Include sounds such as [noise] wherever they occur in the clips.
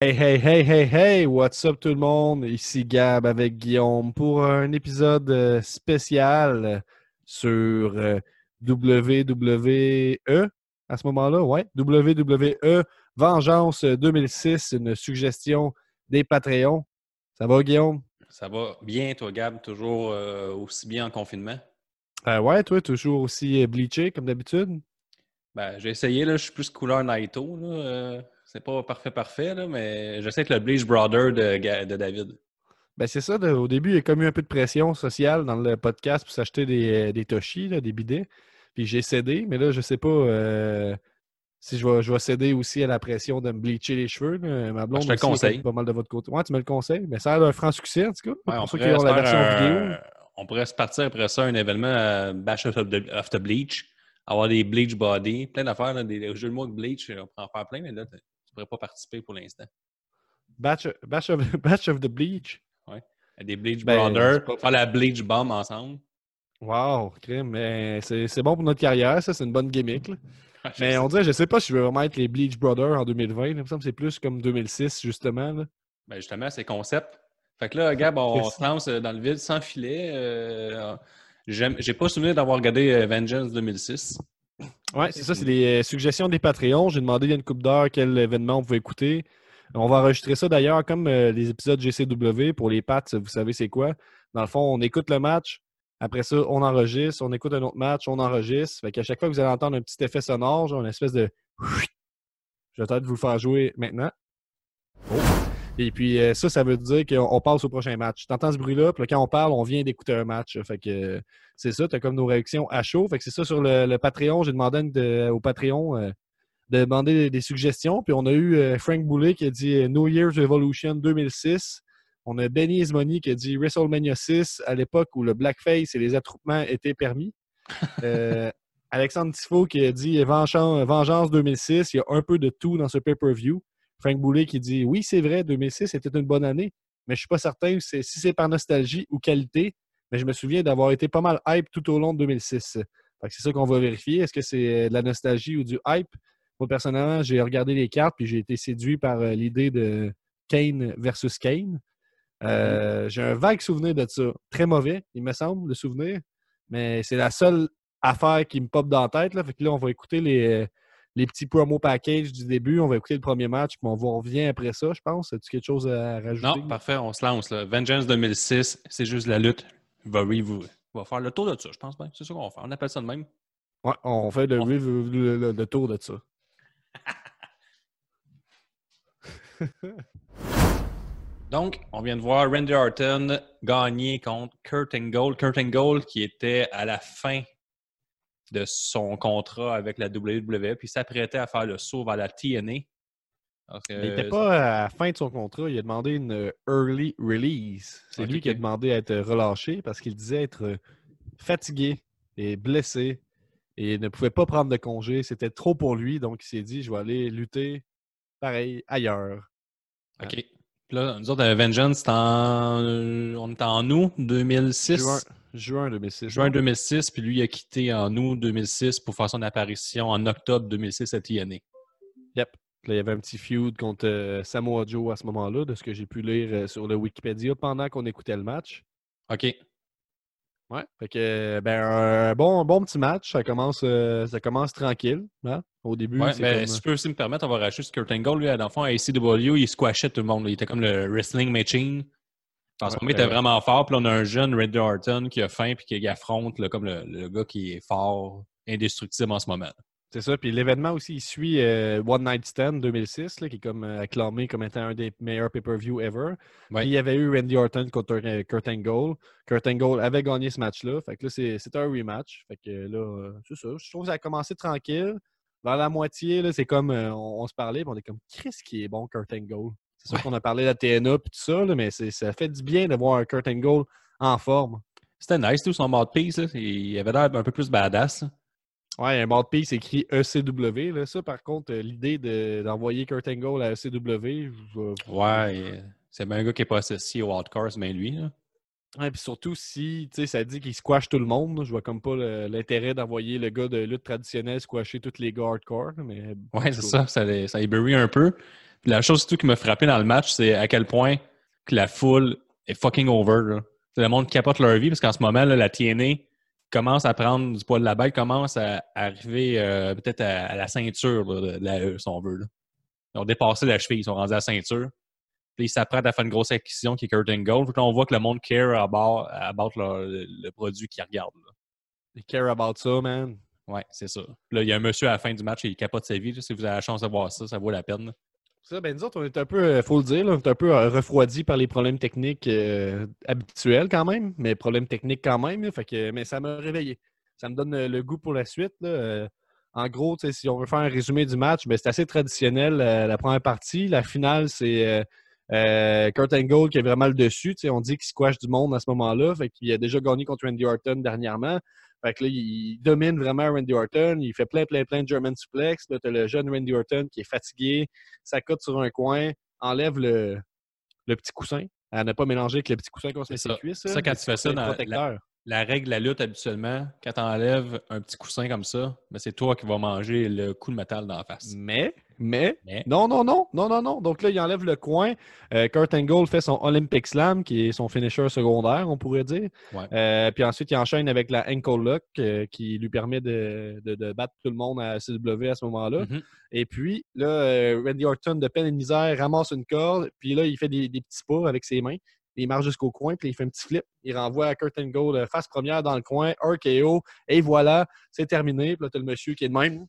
Hey, hey, hey, hey, hey, what's up tout le monde? Ici Gab avec Guillaume pour un épisode euh, spécial sur euh, WWE à ce moment-là, ouais, WWE Vengeance 2006, une suggestion des Patreons. Ça va, Guillaume? Ça va bien, toi, Gab, toujours euh, aussi bien en confinement? Euh, ouais, toi, toujours aussi bleaché comme d'habitude? Ben, j'ai essayé, là, je suis plus couleur Naito. Là, euh, c'est pas parfait, parfait, là, mais je sais que le Bleach Brother de, de David. Ben c'est ça, de- au début, il y a comme eu un peu de pression sociale dans le podcast pour s'acheter des, des Toshi, là, des bidets. Puis j'ai cédé, mais là, je sais pas euh, si je vais, je vais céder aussi à la pression de me bleacher les cheveux. là. Ma blonde je te aussi conseille. pas mal de votre côté. Ouais, tu me le conseilles, mais ça a l'air d'un franc succès, en tout cas. Ouais, on, pourrait la version un- vidéo. on pourrait se partir après ça, un événement à Bash of the, of the Bleach, avoir des Bleach Body, plein d'affaires, des jeux de mots de Bleach, on pourrait en faire plein, mais là, pas participer pour l'instant. Batch, [laughs] Batch of, Batch of the Bleach? Des Bleach Ben, Brothers, pas- faire la Bleach Bomb ensemble. Wow, crime. Mais c'est bon pour notre carrière, ça, c'est une bonne gimmick. là. [laughs] Mais on dirait, je sais pas si je veux vraiment être les Bleach Brothers en 2020. là. Il me semble que c'est plus comme 2006, justement. là. Ben justement, c'est concept. Fait que là, Gab, on se lance euh, dans le vide sans filet. Euh, J'ai pas souvenir d'avoir regardé euh, Vengeance 2006. Ouais, c'est ça, c'est les euh, suggestions des Patreons. J'ai demandé il y a une coupe d'heure quel événement on pouvait écouter. On va enregistrer ça d'ailleurs comme euh, les épisodes GCW pour les Pats, vous savez c'est quoi. Dans le fond, on écoute le match, après ça, on enregistre, on écoute un autre match, on enregistre. Fait qu'à chaque fois que vous allez entendre un petit effet sonore, genre une espèce de je vais peut-être vous le faire jouer maintenant. Et puis euh, ça, ça veut dire qu'on on passe au prochain match. Tu entends ce bruit-là, puis quand on parle, on vient d'écouter un match. Fait que euh, c'est ça, tu as comme nos réactions à chaud. Fait que c'est ça sur le, le Patreon. J'ai demandé de- au Patreon euh, de demander des, des suggestions. Puis on a eu euh, Frank Boulet qui a dit New Year's Revolution 2006. On a Benny Ismoni qui a dit WrestleMania 6 à l'époque où le blackface et les attroupements étaient permis. [laughs] Alexandre Tifo qui a dit Vengeance, Vengeance 2006. Il y a un peu de tout dans ce pay-per-view. Frank Boulet qui dit Oui, c'est vrai, 2006 était une bonne année, mais je suis pas certain si c'est- par nostalgie ou qualité. Mais je me souviens d'avoir été pas mal hype tout au long de 2006. Fait que c'est ça qu'on va vérifier. Est-ce que c'est euh, de la nostalgie ou du hype? Moi, personnellement, j'ai regardé les cartes puis j'ai été séduit par euh, l'idée de Kane versus Kane. Euh, j'ai un vague souvenir de ça. Très mauvais, il me semble, le souvenir. Mais c'est la seule affaire qui me pop dans la tête. Là. Fait que là, on va écouter les, les petits promo packages du début. On va écouter le premier match, puis on, va, on revient après ça, je pense. As-tu quelque chose à rajouter? Non, parfait, on se lance. Là. Vengeance 2006, c'est juste la lutte. Va, revo- va faire le tour de ça, je pense bien. C'est ça qu'on va faire. On appelle ça de même. Ouais, on fait le, On- review- le- le- le tour de ça. [laughs] Donc, on vient de voir Randy Orton gagner contre Kurt Angle. Kurt Angle qui était à la fin de son contrat avec la WWE, puis s'apprêtait à faire le saut vers la TNA. Donc, il n'était pas à la fin de son contrat. Il a demandé une early release. C'est lui qui a demandé à être relâché parce qu'il disait être fatigué et blessé et ne pouvait pas prendre de congé. C'était trop pour lui. Donc, il s'est dit, je vais aller lutter pareil ailleurs. OK. Puis là, nous autres, Vengeance, en... on est en août 2006. Juin, juin 2006. Juin 2006, puis lui, il a quitté en août 2006 pour faire son apparition en octobre 2006 à TNA. Yep. Là, il y avait un petit feud contre euh, Samoa Joe à ce moment-là, de ce que j'ai pu lire euh, sur le Wikipédia pendant qu'on écoutait le match. OK. Ouais. Fait que, ben, un bon, bon petit match. Ça commence, euh, ça commence tranquille. hein. Au début, Ouais, ben, comme... si je peux aussi me permettre, on va racheter ce Kurt Angle. Lui, dans le fond, à ACW, il squashait tout le monde. là. Il était comme le wrestling machine. En ce moment, il était vraiment fort. Puis là, on a un jeune Randy Orton qui a faim puis qui affronte là, comme le, le gars qui est fort, indestructible en ce moment. C'est ça. Puis l'événement aussi, il suit euh, One Night Stand 2006, là, qui est comme euh, acclamé comme étant un des meilleurs pay-per-view ever. Ouais. Puis il y avait eu Randy Orton contre euh, Kurt Angle. Kurt Angle avait gagné ce match-là. Fait que là, c'est- un rematch. Fait que là, c'est ça. Je trouve que ça a commencé tranquille. Vers la moitié, c'est comme euh, on, on se parlait, puis on est comme Chris qui est bon, Kurt Angle? C'est sûr qu'on a parlé de la TNA et tout ça, là, mais ça fait du bien de voir un Kurt Angle en forme. C'était nice, tout son mode-piece. là. Il avait l'air un peu plus badass. là. Ouais, un mode-piece écrit ECW. Là. Ça, par contre, euh, l'idée de- d'envoyer Kurt Angle à ECW, je Ouais, et c'est bien un gars qui n'est pas associé au hardcore, c'est bien lui. Là. Ouais, puis surtout si ça dit qu'il squash tout le monde, je vois comme pas l'intérêt d'envoyer le gars de lutte traditionnelle squasher tous les gars hardcore. Mais Ouais, c'est ça. Ça, les- ça un peu. Puis la chose surtout qui m'a frappé dans le match, c'est à quel point que la foule est fucking over. Là. C'est Le monde capote leur vie parce qu'en ce moment, là, la TNA commence à prendre du poids de la balle, commence à arriver euh, peut-être à, à la ceinture là, de la E, si on veut. là. Ils ont dépassé la cheville, ils sont rendus à la ceinture. Puis ils s'apprêtent à faire une grosse acquisition qui est. Puis là, on voit que le monde care about, about le, le produit qu'ils regardent. they care about ça, man. Ouais, c'est ça. Là, il y a un monsieur à la fin du match, il capote sa vie. là. Si vous avez la chance de voir ça, ça vaut la peine. Ça, ben nous autres, on est un peu, euh, faut le dire, là, on est un peu euh, refroidi par les problèmes techniques euh, habituels quand même, mais problèmes techniques quand même. là, fait que, mais ça m'a réveillé. Ça me donne le goût pour la suite. là. En gros, si on veut faire un résumé du match, ben, c'est assez traditionnel la première partie. La finale, c'est euh, euh, Kurt Angle qui est vraiment le dessus. Tu sais, On dit qu'il squash du monde à ce moment-là. Fait qu'il a déjà gagné contre Randy Orton dernièrement. Fait que là, il domine vraiment Randy Orton. Il fait plein, plein, plein de German suplex. Là, t'as le jeune Randy Orton qui est fatigué, s'accote sur un coin, enlève le, le petit coussin. À ne pas mélanger avec le petit coussin qu'on se met C'est sur les ça. cuisses. Ça, quand tu fais ça dans la- protecteur. La règle de la lutte, habituellement, quand tu enlèves un petit coussin comme ça, ben, c'est toi qui vas manger le coup de métal dans la face. Mais, mais, Mais- non, non, non, non, non, non. Donc là, il enlève le coin. Euh, Kurt Angle fait son Olympic Slam, qui est son finisher secondaire, on pourrait dire. Ouais. Euh, puis ensuite, il enchaîne avec la Ankle Lock, euh, qui lui permet de, de- de battre tout le monde à CW à ce moment-là. Mhm. Et puis, là, Randy Orton, de peine et de misère, ramasse une corde, puis là, il fait des, des petits pas avec ses mains. Il marche jusqu'au coin, puis il fait un petit flip. Il renvoie à Kurt Angle euh, face première dans le coin, RKO, et voilà, c'est terminé. Puis là, t'as le monsieur qui est de même.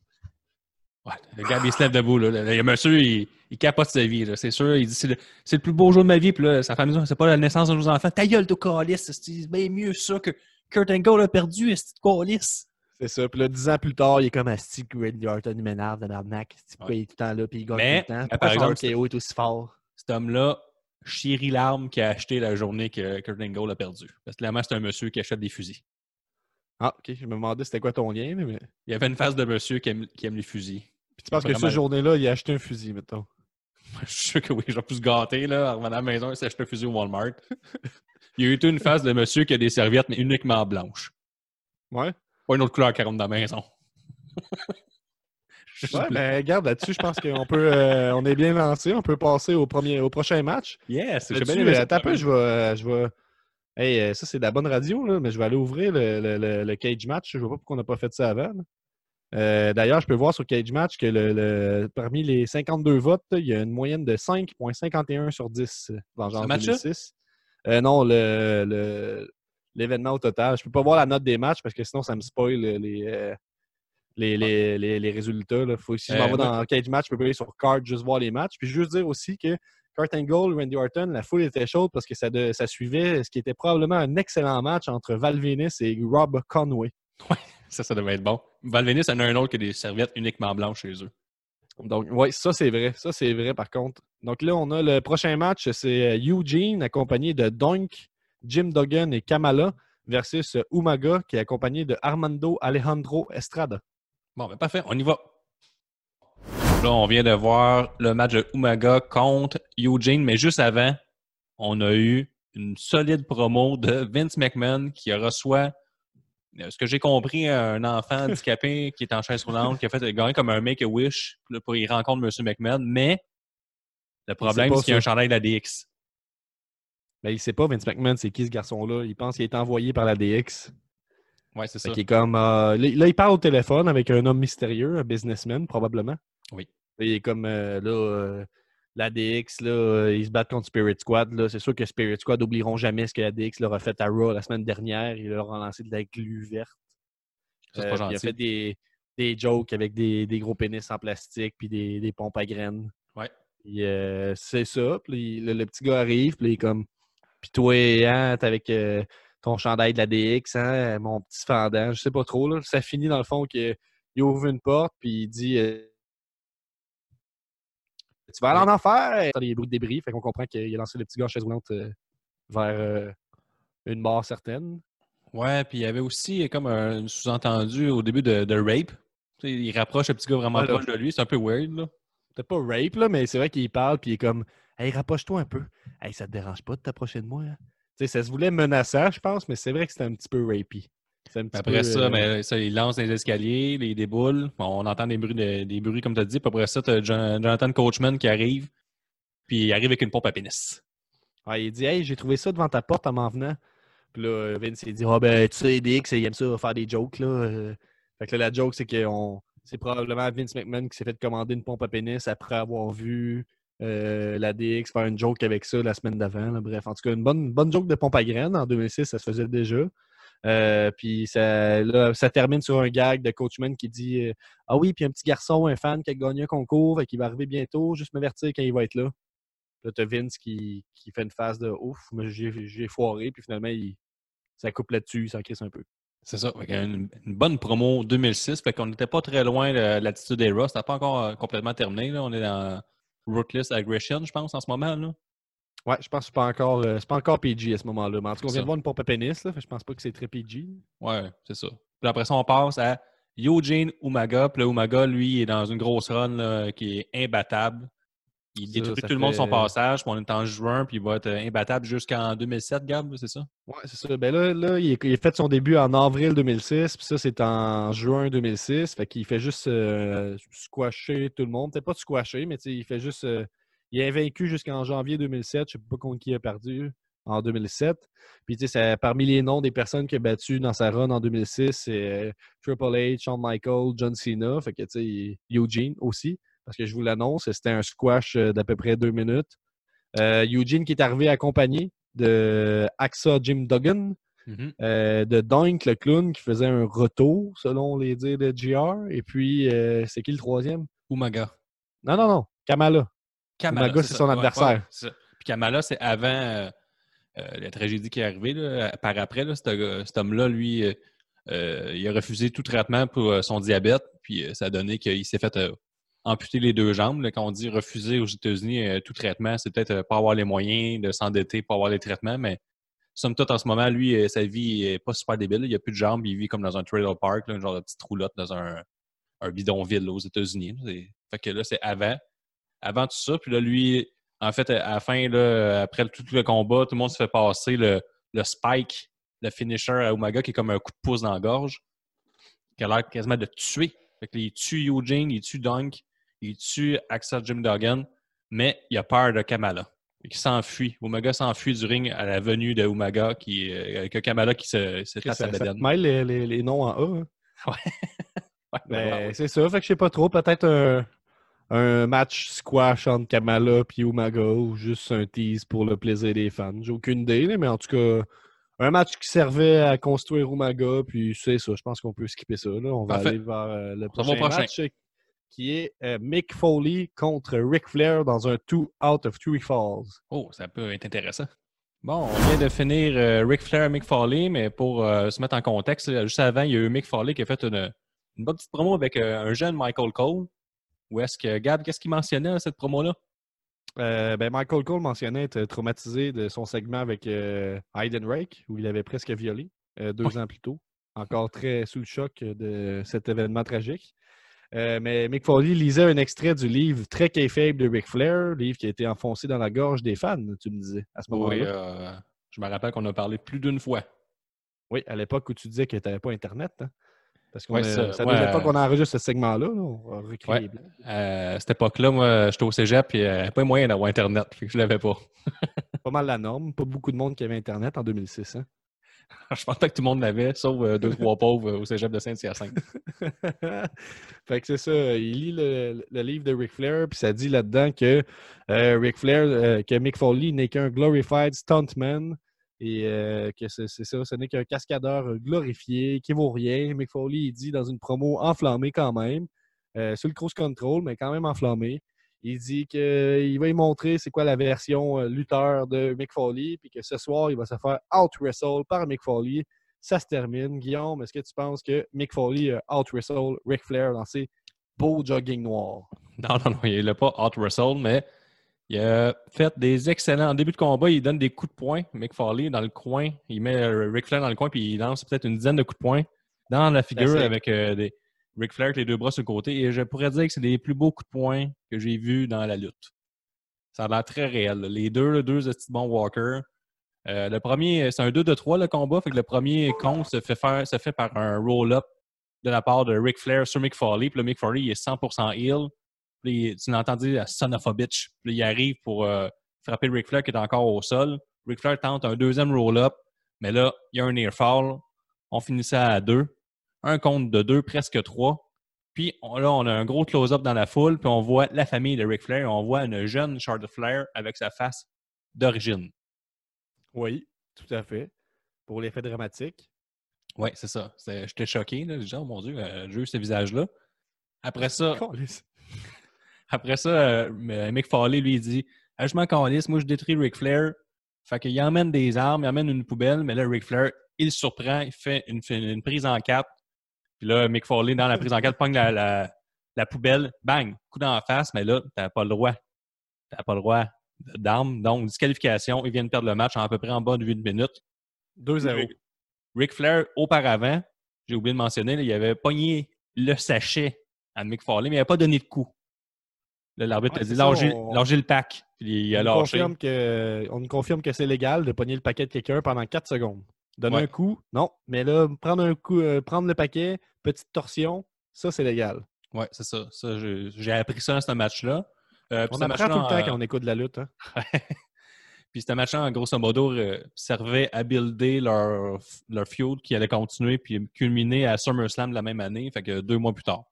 Ouais, le gars, il se lève debout. Là. Le, monsieur, il, il capote sa vie. C'est sûr. Il dit c'est le, le plus beau jour de ma vie. Puis là, sa famille c'est pas la naissance de nos enfants. Ta gueule, de calice. C'est bien mieux ça que Kurt Angle a perdu, c'est calice. C'est ça. Puis là, dix ans plus tard, il est comme Asti Randy Orton, il m'énerve de l'arnaque. Pourquoi Ouais. il est tout le temps là, puis il gagne tout le temps? Pourquoi par son exemple, est aussi fort? Cet homme-là chérit l'arme qu'il a acheté la journée que Kurt Angle a perdu. Parce que clairement, c'est un monsieur qui achète des fusils. Ah, OK. Je me demandais c'était quoi ton lien, mais... Il y avait une face de monsieur qui aime, qui aime les fusils. Puis tu penses que cette journée-là, il a acheté un fusil, mettons? [laughs] Je suis sûr que oui, j'ai plus gâté, là, en revenant à la maison, il s'est acheté un fusil au Walmart. [laughs] il y a eu une face de monsieur qui a des serviettes, mais uniquement blanches. Ouais. Pas une autre couleur qui rentre dans la maison. [laughs] [laughs] Je- Ouais, ben regarde, là-dessus, je pense qu'on peut... euh, on est bien lancé. On peut passer au, premier, au prochain match. Yes, euh, ça. attends un peu, je vais... euh, Je vais... Hey, ça, c'est de la bonne radio, là, mais je vais aller ouvrir le, le- le- le cage match. Je vois pas pourquoi on n'a pas fait ça avant. Euh, D'ailleurs, je peux voir sur Cage Match que le, parmi les 52 votes, il y a une moyenne de 5,51 sur 10 dans le genre match-là? 2006. Euh, non, le- l'événement au total. Je peux pas voir la note des matchs parce que sinon, ça me spoil les, les, les, les- les résultats. Là. Faut, si je m'en Euh, vais dans Cage Match, je peux aller sur Card, juste voir les matchs. Puis juste dire aussi que Kurt Angle, Randy Orton, la foule était chaude parce que ça, de- ça suivait ce qui était probablement un excellent match entre Val Venis et Rob Conway. Ça, ça devait être bon. Valvenis en a un autre qui a des serviettes uniquement blanches chez eux. Donc, oui, ça, c'est vrai. Ça, c'est vrai, par contre. Donc là, on a le prochain match, c'est euh, Eugene, accompagné de Doink, Jim Duggan et Kamala, versus euh, Umaga, qui est accompagné de Armando Alejandro Estrada. Bon, ben parfait, on y va. Là, on vient de voir le match de Umaga contre Eugene, mais juste avant, on a eu une solide promo de Vince McMahon qui reçoit, euh, ce que j'ai compris, un enfant [laughs] handicapé qui est en chaise roulante, qui a fait gagner comme un Make-A-Wish. Pour y rencontre M. McMahon, mais le problème, c'est qu'il y a un chandail de la DX. Mais il sait pas, Vince McMahon, c'est qui ce garçon-là? Il pense qu'il est envoyé par la DX. Ouais, c'est ça. est comme, euh, là, il parle au téléphone avec un homme mystérieux, un businessman, probablement. Oui. Il est comme, euh, là, euh, la DX, là, euh, ils se battent contre Spirit Squad. Là. C'est sûr que Spirit Squad n'oublieront jamais ce que la DX leur a fait à Raw la semaine dernière. Il leur a lancé de la glu verte. Ça, c'est pas puis il a gentil. fait des, des jokes avec des, des gros pénis en plastique puis des, des pompes à graines. Ouais. Puis, euh, c'est ça. Puis le, le petit gars arrive, puis il est comme Puis toi, hein, t'es avec ton chandail de la DX, hein, mon petit fendant, je sais pas trop. Là. Ça finit dans le fond qu'il ouvre une porte, puis il dit euh, Tu vas aller en enfer! T'as des bruits de débris, fait qu'on comprend qu'il a lancé le petit gars en chaise roulante euh, vers euh, une mort certaine. Ouais, puis il y avait aussi comme un sous-entendu au début de, de rape. Il rapproche le petit gars vraiment proche de lui. C'est un peu weird, là. Peut-être pas rape, là, mais c'est vrai qu'il parle, puis il est comme Hey, rapproche-toi un peu. Hey, ça te dérange pas de t'approcher de moi? hein? Ça se voulait menaçant, je pense, mais c'est vrai que c'était un petit peu rapey. Un petit Après peu, ça, euh, mais ça, il lance les escaliers, les déboules. Bon, on entend des bruits, de- des bruits comme tu as dit. Puis après ça, tu as Jonathan Coachman qui arrive. Puis il arrive avec une pompe à pénis. ouais, il dit Hey, j'ai trouvé ça devant ta porte en m'en venant. Puis là, Vince, il dit Ah, ben, tu sais, DX, il aime ça faire des jokes, là. euh. Fait que là, la joke, c'est que c'est probablement Vince McMahon qui s'est fait commander une pompe à pénis après avoir vu euh, la DX faire une joke avec ça la semaine d'avant. Bref, en tout cas, une bonne, bonne joke de pompe à graines. En 2006, ça se faisait déjà. Euh, puis ça, ça termine sur un gag de Coachman qui dit euh, Ah oui, puis un petit garçon, un fan qui a gagné un concours, fait qu'il va arriver bientôt, juste m'avertir quand il va être là. Là, t'as Vince qui, qui fait une phase de ouf, mais j'ai foiré, puis finalement, il, ça coupe là-dessus, ça crisse un peu. C'est ça. Une, bonne promo 2006. Fait qu'on n'était pas très loin de l'attitude Era. C'était pas encore complètement terminé. Là. On est dans Ruthless Aggression, je pense, en ce moment. Là. Ouais, je pense que c'est pas encore, euh, pas encore PG à ce moment-là. Mais en tout cas, on vient de voir une pompe à pénis, là, fait je pense pas que c'est très PG. Ouais, c'est ça. Puis après ça, on passe à Eugene Umaga. Puis là, Umaga, lui, est dans une grosse run là, qui est imbattable. Il détruit tout le monde son passage. Puis on est en juin, puis il va être euh, imbattable jusqu'en 2007, Gab, c'est ça? Ouais, c'est ça. Ben là, là il, a fait son début en avril 2006, puis ça, c'est en juin 2006. Fait qu'il fait juste euh, squasher tout le monde. Peut-être pas squasher, mais il fait juste. euh, il est vaincu jusqu'en janvier 2007. Je sais pas contre qui il a perdu en 2007. Puis, tu sais, c'est- parmi les noms des personnes qu'il a battues dans sa run en 2006, c'est euh, Triple H, Shawn Michaels, John Cena. Fait que, tu sais, Eugene aussi. Parce que je vous l'annonce, c'était un squash euh, d'à peu près deux minutes. Euh, Eugene qui est arrivé accompagné de Axa Jim Duggan, Mhm. euh, de Doink le clown qui faisait un retour selon les dires de GR. Et puis, euh, c'est qui le troisième? Umaga. Non, non, non, Kamala. Kamala, Umaga, c'est son Ouais, adversaire. ouais. Puis Kamala, c'est avant la tragédie qui est arrivée. là, par après, là, cet, homme-là, lui, il a refusé tout traitement pour son diabète. Puis ça a donné qu'il s'est fait amputer les deux jambes. Quand on dit refuser aux États-Unis euh, tout traitement, c'est peut-être euh, pas avoir les moyens de s'endetter pour avoir les traitements, mais somme toute, en ce moment, lui, euh, sa vie est pas super débile. Il a plus de jambes, il vit comme dans un trailer park, là, un genre de petite roulotte dans un, bidonville aux États-Unis. Fait que là, c'est avant. Avant tout ça, puis là, lui, en fait, à la fin, là, après tout le combat, tout le monde se fait passer le, le spike, le finisher à Umaga, qui est comme un coup de pouce dans la gorge, qui a l'air quasiment de tuer. Fait que il tue Eugene, il tue Dunk, il tue Axel Jim Duggan, mais il a peur de Kamala. Il s'enfuit. Umaga s'enfuit du ring à la venue de Umaga, qui, euh, avec Kamala qui se, se tape Ça, sa ça mêle les, les- les noms en A. hein? [laughs] Ouais, Ben, ouais. C'est ça, fait que je sais pas trop. Peut-être un, un match squash entre Kamala et Umaga ou juste un tease pour le plaisir des fans. J'ai aucune idée, mais en tout cas, un match qui servait à construire Umaga, puis c'est ça. Je pense qu'on peut skipper ça. là. On va Parfait. aller vers euh, le prochain, prochain. match qui est euh, Mick Foley contre Ric Flair dans un two out of three falls. Oh, ça peut être intéressant. Bon, on vient de finir euh, Ric Flair et Mick Foley, mais pour euh, se mettre en contexte, juste avant, il y a eu Mick Foley qui a fait une, une bonne petite promo avec euh, un jeune Michael Cole. Où est-ce que, Gab, qu'est-ce qu'il mentionnait dans cette promo-là? Euh, ben, Michael Cole mentionnait être traumatisé de son segment avec euh, Hayden Rake, où il avait presque violé euh, deux ans plus tôt. Encore très sous le choc de cet événement tragique. Euh, mais Mick Foley lisait un extrait du livre très kayfabe de Ric Flair, livre qui a été enfoncé dans la gorge des fans, tu me disais, à ce moment-là. Oui, Oui, euh, je me rappelle qu'on a parlé plus d'une fois. à l'époque où tu disais que tu n'avais pas Internet. hein. Parce que Ouais, ça, la ouais. fois qu'on enregistre ce segment-là. là, on Ouais. Euh, à cette époque-là, moi, j'étais au cégep et euh, pas moyen d'avoir Internet, fait que je l'avais pas. [laughs] Pas mal la norme. Pas beaucoup de monde qui avait Internet en 2006. hein. [laughs] je pense pas que tout le monde l'avait, sauf euh, deux, trois pauvres euh, au cégep de Saint-Hyacinthe. [laughs] fait que c'est ça. Il lit le, livre de Ric Flair, puis ça dit là-dedans que euh, Ric Flair, euh, que Mick Foley n'est qu'un glorified stuntman et euh, que c'est ça, ce n'est qu'un cascadeur glorifié qui vaut rien. Mick Foley, il dit dans une promo enflammée quand même, euh, sur le cruise control, mais quand même enflammé. Il dit qu'il va y montrer c'est quoi la version euh, lutteur de Mick Foley, puis que ce soir, il va se faire out-wrestle par Mick Foley ça se termine. Guillaume, est-ce que tu penses que Mick Foley a out-wrestle Ric Flair dans ses beaux jogging noirs? [laughs] Non, non, non, il l'a pas out wrestle, mais Il a fait des excellents. En début de combat, il donne des coups de poing. Mick Foley dans le coin. Il met euh, Ric Flair dans le coin, puis il lance peut-être une dizaine de coups de poing dans la figure avec euh, des Ric Flair avec les deux bras sur le côté. Et je pourrais dire que c'est les plus beaux coups de poing que j'ai vus dans la lutte. Ça a l'air très réel. Les deux, là, deux bons walkers. Euh, le premier, c'est un 2 de 3 le combat. Fait que le premier compte se fait, faire, se fait par un roll-up de la part de Ric Flair sur Mick Foley. Puis le Mick Foley, il est 100% heal. Puis tu l'entends dire son. Puis il arrive pour euh, frapper Ric Flair qui est encore au sol. Ric Flair tente un deuxième roll-up. Mais là, il y a un near fall. On finit ça à deux. Un compte de deux, presque trois. Puis on- là, on a un gros close-up dans la foule. Puis on voit la famille de Ric Flair. On voit une jeune Charlotte Flair avec sa face d'origine. Oui, tout à fait. Pour l'effet dramatique. Oui, c'est ça. J'étais choqué. Là. J'ai dit, oh mon Dieu, euh, j'ai eu ce visage-là. Après ça, [laughs] après ça euh, Mick Foley, lui, il dit Ah, Je m'en calisse, moi, je détruis Ric Flair. Fait qu'il emmène des armes, il emmène une poubelle, mais là, Ric Flair, il surprend, il fait une, une prise en quatre. Puis là, Mick Foley, dans la prise en quatre, pogne la, la, la poubelle, bang, coup dans la face, mais là, t'as pas le droit. T'as pas le droit d'armes. Donc, disqualification, ils viennent perdre le match en à peu près en bas de 8 minutes. 2-0. Ric- Ric Flair, auparavant, j'ai oublié de mentionner, là, il avait pogné le sachet à Mick Foley, mais il n'avait pas donné de coup. Là, L'arbitre a dit lâchez, on- le pack. Puis il a on, lâché. confirme que, on nous confirme que c'est légal de pogner le paquet de quelqu'un pendant 4 secondes. Donner Ouais. un coup, non. Mais là, prendre un coup, euh, prendre le paquet, petite torsion, ça, c'est légal. Oui, c'est ça. Ça, J'ai appris ça dans ce match-là. Euh, On apprend tout le temps euh, quand on écoute de la lutte. hein. [laughs] Puis ce match-là, en grosso modo, euh, servait à builder leur, leur feud qui allait continuer puis culminer à SummerSlam de la même année, fait que deux mois plus tard.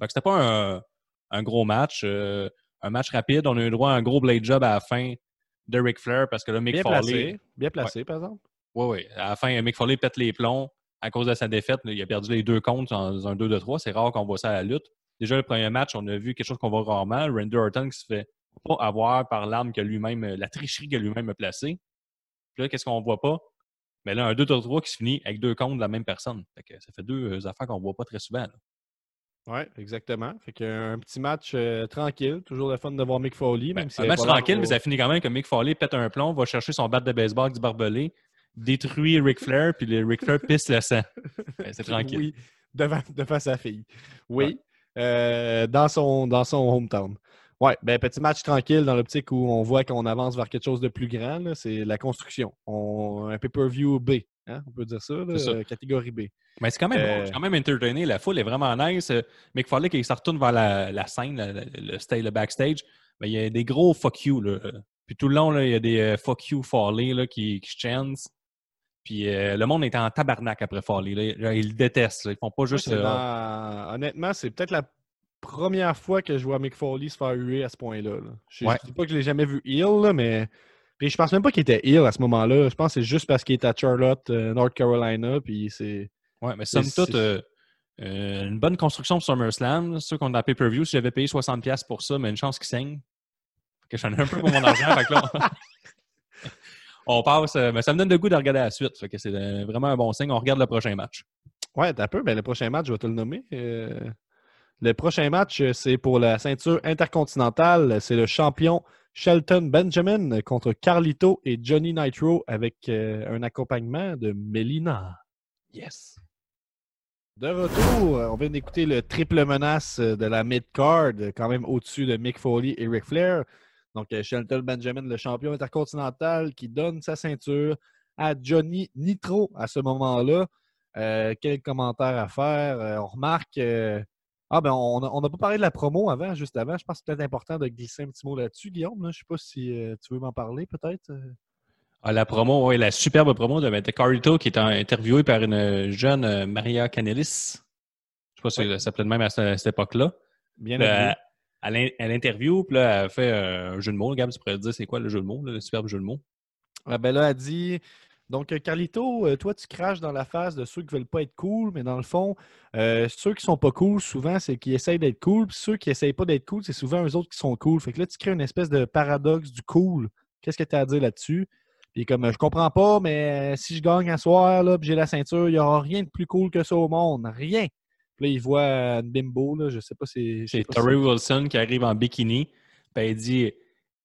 Fait que c'était pas un, un gros match, euh, un match rapide. On a eu droit à un gros blade job à la fin de Ric Flair parce que là, Mick Bien Foley... placé. Bien placé, par exemple. Oui, oui. À la fin, Mick Foley pète les plombs à cause de sa défaite. il a perdu les deux comptes dans un 2 de 3. C'est rare qu'on voit ça à la lutte. Déjà, le premier match, on a vu quelque chose qu'on voit rarement. Randy Orton qui se fait pas avoir par l'arme que lui-même, la tricherie que lui-même a placée. Puis là, qu'est-ce qu'on voit pas? Mais là, un 2 de 3 qui se finit avec deux comptes de la même personne. Fait que ça fait deux euh, affaires qu'on voit pas très souvent. là. Oui, exactement. Fait qu'un petit match euh, tranquille. Toujours le fun de voir Mick Foley. Ben, un match tranquille, mais ça finit quand même que Mick Foley pète un plomb, va chercher son bat de baseball du barbelé, détruit Ric Flair, puis le Ric Flair pisse le sang. Ben, c'est tranquille. Oui, devant, devant sa fille. Oui, euh, dans, son, dans son hometown. Ouais, ben petit match tranquille dans l'optique où on voit qu'on avance vers quelque chose de plus grand. C'est la construction. On, un pay-per-view B, hein, on peut dire ça, là, C'est ça. euh, catégorie B. Mais c'est quand même Euh, bon, quand même entertainé. La foule est vraiment nice. Euh, Mick Foley, qui se retourne vers la, la scène, la- la- le, stage, le backstage, ben, il y a des gros fuck you. Là. Puis tout le long, là, il y a des euh, fuck you là, qui, qui chantent. Puis euh, le monde est en tabarnak après. Là. Là, Ils le détestent. là. Ils font pas juste. c'est euh, dans- Honnêtement, c'est peut-être la première fois que je vois Mick Foley se faire huer à ce point-là. là. Je ne Ouais. dis pas que je l'ai jamais vu heel, là, mais. Puis je pense même pas qu'il était heel à ce moment-là. Je pense que c'est juste parce qu'il était à Charlotte, euh, North Carolina, puis c'est. Ouais, mais somme c'est- toute, une bonne construction de SummerSlam. Ceux qu'on a pay-per-view, si j'avais payé 60$ pour ça, mais une chance qu'ils saignent. Fait que j'en ai un peu pour mon argent. [laughs] fait que là, on passe. euh, mais ça me donne le goût de regarder la suite. Fait que c'est euh, vraiment un bon signe. On regarde le prochain match. Ouais, t'as peu. Ben, le prochain match, je vais te le nommer. Euh, Le prochain match, c'est pour la ceinture intercontinentale. C'est le champion Shelton Benjamin contre Carlito et Johnny Nitro avec euh, un accompagnement de Melina. Yes. De retour, on vient d'écouter le triple menace de la mid-card, quand même au-dessus de Mick Foley et Ric Flair. Donc, euh, Shelton Benjamin, le champion intercontinental, qui donne sa ceinture à Johnny Nitro à ce moment-là. Euh, quel commentaire à faire? Euh, on remarque. euh, Ah, ben, on n'a pas parlé de la promo avant, juste avant. Je pense que c'est peut-être important de glisser un petit mot là-dessus, Guillaume. là. Je ne sais pas si tu veux m'en parler, peut-être. Ah, la promo, oui, la superbe promo de Mete Carlito qui est interviewé par une jeune Maria Canelis. Je sais pas si ça s'appelait de même à ce- à cette époque-là. Bien euh, à l'in- à l'interview, puis là, elle fait euh, un jeu de mots. Gab, tu pourrais dire c'est quoi le jeu de mots, le superbe jeu de mots? Ah ben là, elle dit donc, euh, Carlito, euh, toi, tu craches dans la face de ceux qui veulent pas être cool, mais dans le fond, ceux qui sont pas cool, souvent, c'est qu'ils essayent d'être cool, puis ceux qui essayent pas d'être cool, c'est souvent eux autres qui sont cool. Fait que là, tu crées une espèce de paradoxe du cool. Qu'est-ce que tu as à dire là-dessus? Puis comme, je comprends pas, mais si je gagne à soir, là, puis j'ai la ceinture, il y aura rien de plus cool que ça au monde. Rien. Là, il voit euh, une bimbo, là, je sais pas si... C'est si- Wilson qui arrive en bikini. Puis elle dit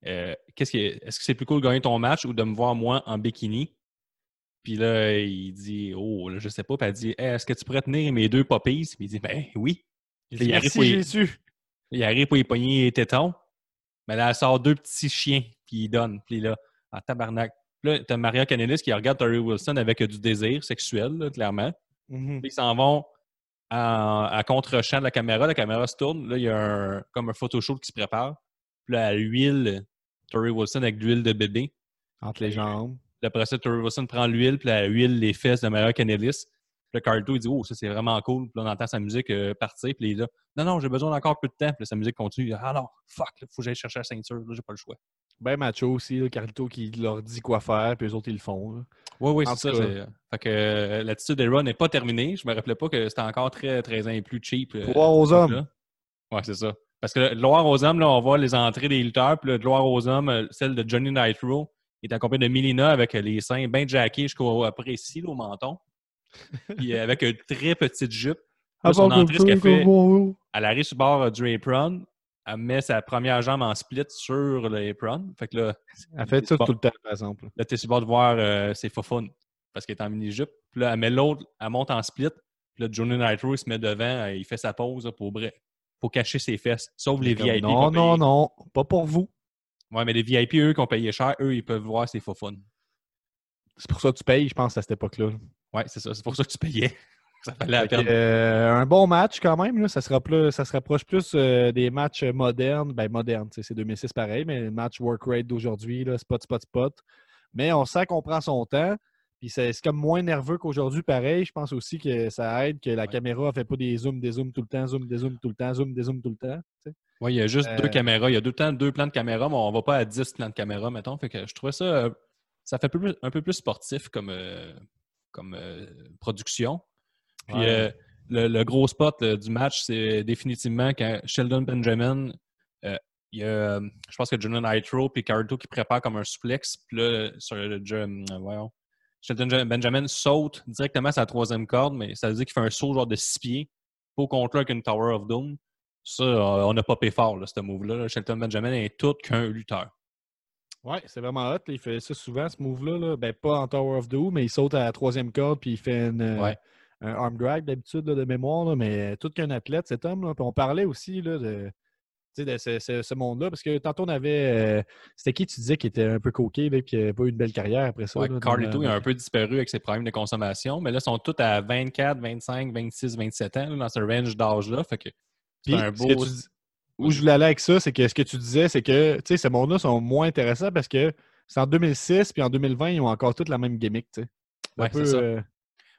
euh, qu'est-ce qui est, est-ce que c'est plus cool de gagner ton match ou de me voir moi en bikini? Puis là, il dit, oh, là, je sais pas. Puis elle dit, Hey, est-ce que tu pourrais tenir mes deux poppies? Puis il dit, ben oui. Il Puis il arrive Merci pour y- Jésus. Il arrive pour y pogner les tétons. Mais là, elle sort deux petits chiens, puis il donne. Puis là, en tabarnak. Puis là, t'as Maria Canelis qui regarde Tori Wilson avec du désir sexuel, là, clairement. Mhm. Puis ils s'en vont à, à contre-champ de la caméra. La caméra se tourne. Là, il y a un, comme un photoshoot qui se prépare. Puis là, elle huile Tori Wilson avec de l'huile de bébé. Entre les jambes. Puis après ça, Tori Wilson prend l'huile, puis elle huile les fesses de Maria Canelis. Puis le Carlito, il dit Oh, ça c'est vraiment cool. Puis là, on entend sa musique euh, partir. Puis il là Non, non, j'ai besoin d'encore peu de temps. Puis là, sa musique continue. Ah non, fuck, il faut que j'aille chercher la ceinture. Là, j'ai pas le choix. Ben macho aussi, là, Carlito qui leur dit quoi faire, puis eux autres, ils le font. là. Oui, oui, c'est ça. Fait que euh, l'attitude des Raw n'est pas terminée. Je me rappelais pas que c'était encore très, très ans et plus cheap. euh, Gloire aux hommes. Ouais, c'est ça. Parce que le gloire aux hommes, là, on voit les entrées des lutteurs. Puis le gloire aux hommes, euh, celle de Johnny Nitro, est accompagnée de Melina avec euh, les seins bien jackés jusqu'au après ici, là, au menton. [laughs] Puis euh, avec une très petite jupe. Là, son entrée, ce qu'elle fait, elle arrive sur le bord du apron. Elle met sa première jambe en split sur le apron. Fait que là, Elle fait ça tout le temps, par exemple. Là, t'es sur le bord de voir euh, ses faufounes parce qu'elle est en mini-jupe. Puis là, elle met l'autre, elle monte en split. Puis là, Johnny Nitro, il se met devant, euh, il fait sa pause pour, pour cacher ses fesses. Sauf les VIP. Non, non, non, pas pour vous. Ouais, mais les VIP, eux, qui ont payé cher, eux, ils peuvent voir ses faufounes. C'est pour ça que tu payes, je pense, à cette époque-là. Ouais, c'est ça. C'est pour ça que tu payais. Ça la peine. euh, un bon match quand même, là, ça, se rappro- ça se rapproche plus euh, des matchs modernes. Ben, modernes, c'est 2006 pareil, mais le match work rate d'aujourd'hui, spot, spot, spot. Mais on sent qu'on prend son temps. Puis c'est comme moins nerveux qu'aujourd'hui, pareil. Je pense aussi que ça aide que la Ouais. caméra ne fait pas des zooms, des zooms tout le temps, zoom, des zooms tout le temps, zoom, des zooms tout le temps. Ouais, il y a juste euh, deux caméras. Il y a deux, temps, deux plans de caméra, mais on va pas à 10 plans de caméra, mettons. Fait que je trouvais ça. euh, ça fait un peu plus, un peu plus sportif comme, euh, comme euh, production. Puis Ouais. euh, le, le gros spot euh, du match, c'est définitivement quand Sheldon Benjamin, euh, il y a, je pense que Jonah Nitro puis Carlito qui prépare comme un suplex. Puis là, sur le euh, voyons, Sheldon Benjamin saute directement sa troisième corde, mais ça veut dire qu'il fait un saut genre de six pieds pour contre avec une Tower of Doom. Ça, on a pas payé fort, là, ce move-là. là. Shelton Benjamin est tout qu'un lutteur. Ouais, c'est vraiment hot. Il fait ça souvent, ce move-là. là. Ben, pas en Tower of Doom, mais il saute à la troisième corde puis il fait une, Ouais. Un arm drag d'habitude de mémoire. là, mais tout qu'un athlète, cet homme. Là. Puis on parlait aussi là, de, ce, ce- ce monde-là. Parce que tantôt, on avait. euh, C'était qui tu disais qui était un peu coqué et qui n'avait pas eu une belle carrière après ça? Ouais, là, Carlito, il a un peu disparu avec ses problèmes de consommation, mais là, ils sont tous à 24, 25, 26, 27 ans, dans ce range d'âge-là. Fait que c'est un beau. tu où je voulais aller avec ça, c'est que ce que tu disais, c'est que tu sais, ce monde-là sont moins intéressants parce que c'est en 2006 puis en 2020, ils ont encore toutes la même gimmick. Ouais, peu, ça. euh,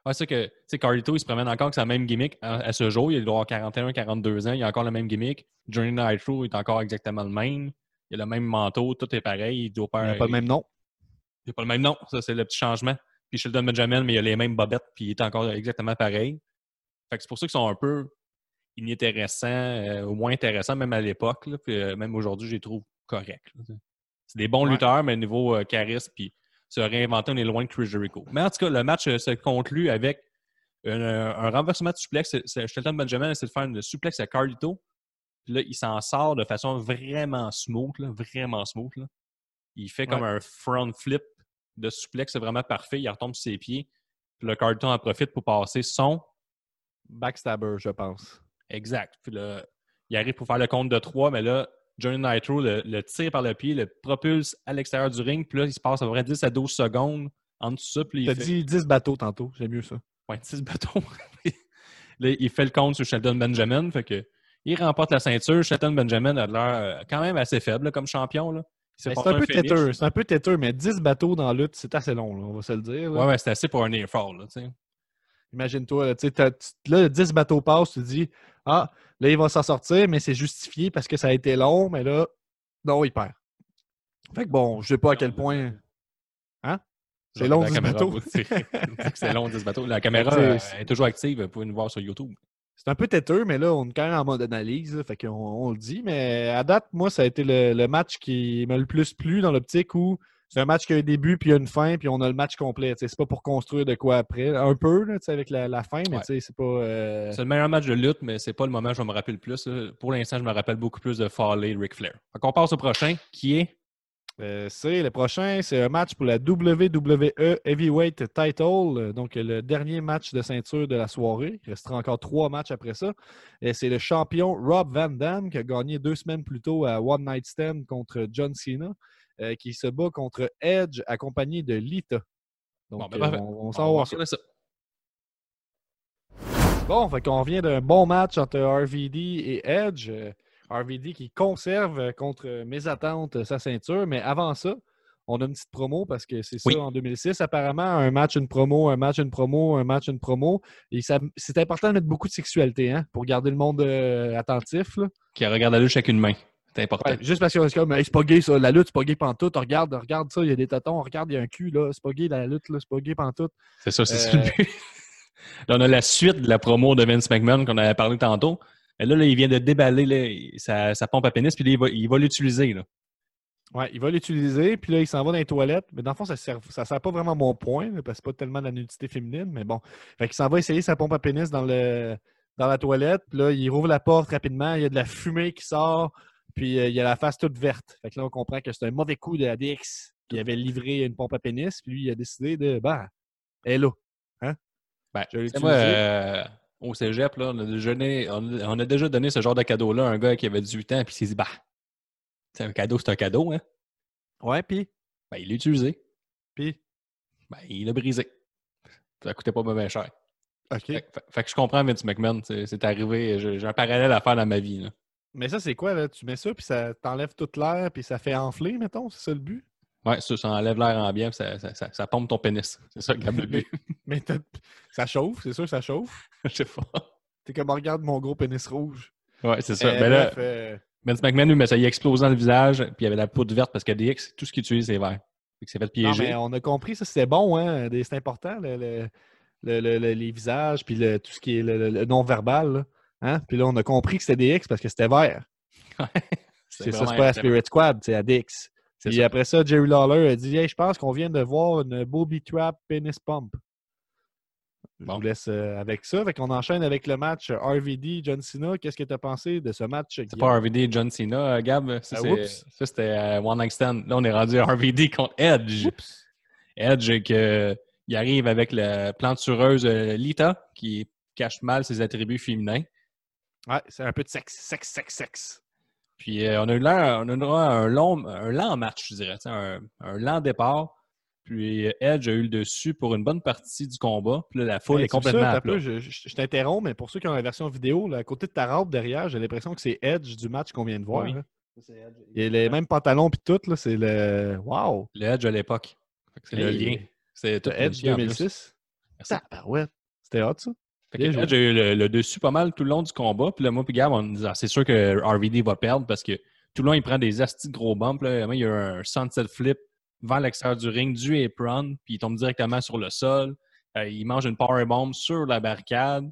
Ouais, c'est que, tu sais, Carlito, il se promène encore avec sa même gimmick à, à ce jour. Il doit avoir 41, 42 ans. Il a encore le même gimmick. Johnny Nitro est encore exactement le même. Il a le même manteau. Tout est pareil. Il doit il pas, n'a pas le même nom. Il n'a pas le même nom. Ça, c'est le petit changement. Puis Sheldon Benjamin, mais il a les mêmes bobettes. Puis il est encore exactement pareil. Fait que c'est pour ça qu'ils sont un peu inintéressants, euh, ou moins intéressants, même à l'époque. Puis euh, même aujourd'hui, je les trouve corrects. là. C'est des bons Ouais. lutteurs, mais au niveau euh, charisme, puis se réinventer, on est loin de Chris Jericho. Mais en tout cas, le match euh, se conclut avec un, un renversement de suplex. Shelton Benjamin essaie de faire une suplex à Carlito. Puis là, il s'en sort de façon vraiment smooth, là, vraiment smooth. là. Il fait comme un front flip de suplex, c'est vraiment parfait. Il retombe sur ses pieds. Puis le Carlito en profite pour passer son Backstabber, je pense. exact. Puis là, il arrive pour faire le compte de 3, mais là, Johnny Nitro le, le tire par le pied, le propulse à l'extérieur du ring. Puis là, il se passe à peu près 10 à 12 secondes en dessous. Puis Tu il as fait... dit 10 bateaux tantôt, j'aime mieux ça. Ouais, 10 bateaux. [laughs] là, il fait le compte sur Shelton Benjamin. Fait que il remporte la ceinture. Shelton Benjamin a l'air euh, quand même assez faible là, comme champion. Là. C'est un peu têteux, c'est un peu têteux, mais 10 bateaux dans la lutte, c'est assez long, là, on va se le dire. Ouais, ouais, c'est assez pour un near fall. Là. Imagine-toi, là, t'as- là, 10 bateaux passent, tu te dis, ah, là, il va s'en sortir, mais c'est justifié parce que ça a été long, mais là, non, il perd. Fait que bon, je sais pas à quel point. Hein? C'est long, la 10 caméra bateaux. va [laughs] tirer. c'est long, 10 bateaux. La caméra euh, est toujours active. Vous pouvez nous voir sur YouTube. C'est un peu têteux, mais là, on est quand même en mode analyse, là, fait qu'on on le dit. Mais à date, moi, ça a été le, le match qui m'a le plus plu dans l'optique où c'est un match qui a un début puis une fin, puis on a le match complet. C'est pas pour construire de quoi après. Un peu, là, avec la, la fin, mais Ouais. c'est pas. euh, C'est le meilleur match de lutte, mais c'est pas le moment où je me rappeler le plus. là. Pour l'instant, je me rappelle beaucoup plus de Farley et Ric Flair. Fait qu'on passe au prochain, qui est? Euh, c'est le prochain, c'est un match pour la WWE Heavyweight Title, euh, donc le dernier match de ceinture de la soirée. Il restera encore trois matchs après ça. Et c'est le champion Rob Van Dam qui a gagné deux semaines plus tôt à One Night Stand contre John Cena, euh, qui se bat contre Edge accompagné de Lita. Donc, Bon, ben, euh, on, s'en va ça. Bon, fait qu'on vient d'un bon match entre RVD et Edge. Euh, RVD qui conserve contre mes attentes sa ceinture, mais avant ça, on a une petite promo parce que c'est ça en 2006. Apparemment, un match, une promo, un match, une promo, un match, une promo. Et c'est important de mettre beaucoup de sexualité hein, pour garder le monde euh, attentif. là. Qui regarde la lutte avec une main. C'est important. Ouais, juste parce que c'est comme, Hey, c'est pas gay ça, la lutte, c'est pas gay pantoute. Regarde, regarde ça, il y a des tatons, regarde, il y a un cul là, c'est pas gay la lutte, là, c'est pas gay pantoute. C'est ça, c'est ça le Euh, but. [laughs] Là, on a la suite de la promo de Vince McMahon qu'on avait parlé tantôt. Et là, là, il vient de déballer là, sa, sa pompe à pénis, puis là, il va- il va l'utiliser. là. Ouais, il va l'utiliser, puis là, il s'en va dans les toilettes. Mais dans le fond, ça sert, ça sert pas vraiment mon point, parce que c'est pas tellement de la nudité féminine, mais bon. Fait qu'il s'en va essayer sa pompe à pénis dans, le, dans la toilette, puis là, il rouvre la porte rapidement, il y a de la fumée qui sort, puis euh, il y a la face toute verte. Fait que là, on comprend que c'est un mauvais coup de ADX qui avait livré une pompe à pénis, puis lui, il a décidé de, bah, elle est là. Ben, Je moi, euh, au cégep, là, on, a déjà donné, on, a- déjà donné ce genre de cadeau-là à un gars qui avait 18 ans, puis il s'est dit, bah, c'est un cadeau, c'est un cadeau, hein? Ouais, puis, Ben, il l'a utilisé. puis, Ben, il l'a brisé. Ça coûtait pas bien cher. OK. Fait, fait- fait que je comprends Vince McMahon. C'est arrivé. J'ai un parallèle à faire dans ma vie. là. Mais ça, c'est quoi, là? Tu mets ça, puis ça t'enlève toute l'air, puis ça fait enfler, mettons? C'est ça le but? Ouais, ça, ça enlève l'air ambiant, puis ça, ça, ça, ça pompe ton pénis. C'est ça le but. [laughs] Mais ça chauffe, c'est sûr que ça chauffe. Je sais pas. T'es comme, regarde mon gros pénis rouge. Ouais, c'est ça. Euh, Ben là, euh, Vince McMahon, lui, mais ça y a explosé dans le visage, puis il y avait la poudre verte parce que DX, tout ce qu'il utilise, c'est vert. C'est fait non, piéger. mais on a compris, ça c'était bon, hein? C'est important, le- le- le- le- le- les visages, puis le- tout ce qui est le non-verbal. Hein? Puis là, on a compris que c'était des X parce que c'était vert. [laughs] C'est ça, c'est pas la Spirit Squad, c'est ADX. Puis ça. après ça, Jerry Lawler a dit Hey, je pense qu'on vient de voir une Bobby Trap Penis Pump. Je Bon. vous laisse euh, avec ça. Fait qu'on enchaîne avec le match RVD John Cena. Qu'est-ce que tu as pensé de ce match? C'est pas RVD John Cena, euh, Gab? Ça, Ah, c'est- oups. ça, c'était euh, One Night Stand. Là, on est rendu à RVD contre Edge. Oups. Edge, que, il arrive avec la plantureuse euh, Lita, qui cache mal ses attributs féminins. Ouais, c'est un peu de sexe, sexe, sexe, sexe. Puis euh, on a eu l'air, on a eu un long, un lent match, je dirais, un, un lent départ. Puis Edge a eu le dessus pour une bonne partie du combat. Puis là, la foule Hey, est ça, complètement t'as à plat. peu, je, je- je t'interromps, mais pour ceux qui ont la version vidéo, là, à côté de ta robe derrière, j'ai l'impression que c'est Edge du match qu'on vient de voir. Oui. là. Il y a les mêmes pantalons puis tout, là, c'est le. Wow! Le Edge à l'époque. C'est le lien. C'est Edge planifié en plus. 2006. Merci. Tabarouette. C'était hot, ça. A eu le, le dessus pas mal tout le long du combat. Puis là, moi, puis Gab, on disait, ah, c'est sûr que RVD va perdre parce que tout le long, il prend des astis de gros bumps. Là. Il y a un sunset flip vers l'extérieur du ring, du apron, puis il tombe directement sur le sol. Euh, il mange une powerbomb sur la barricade.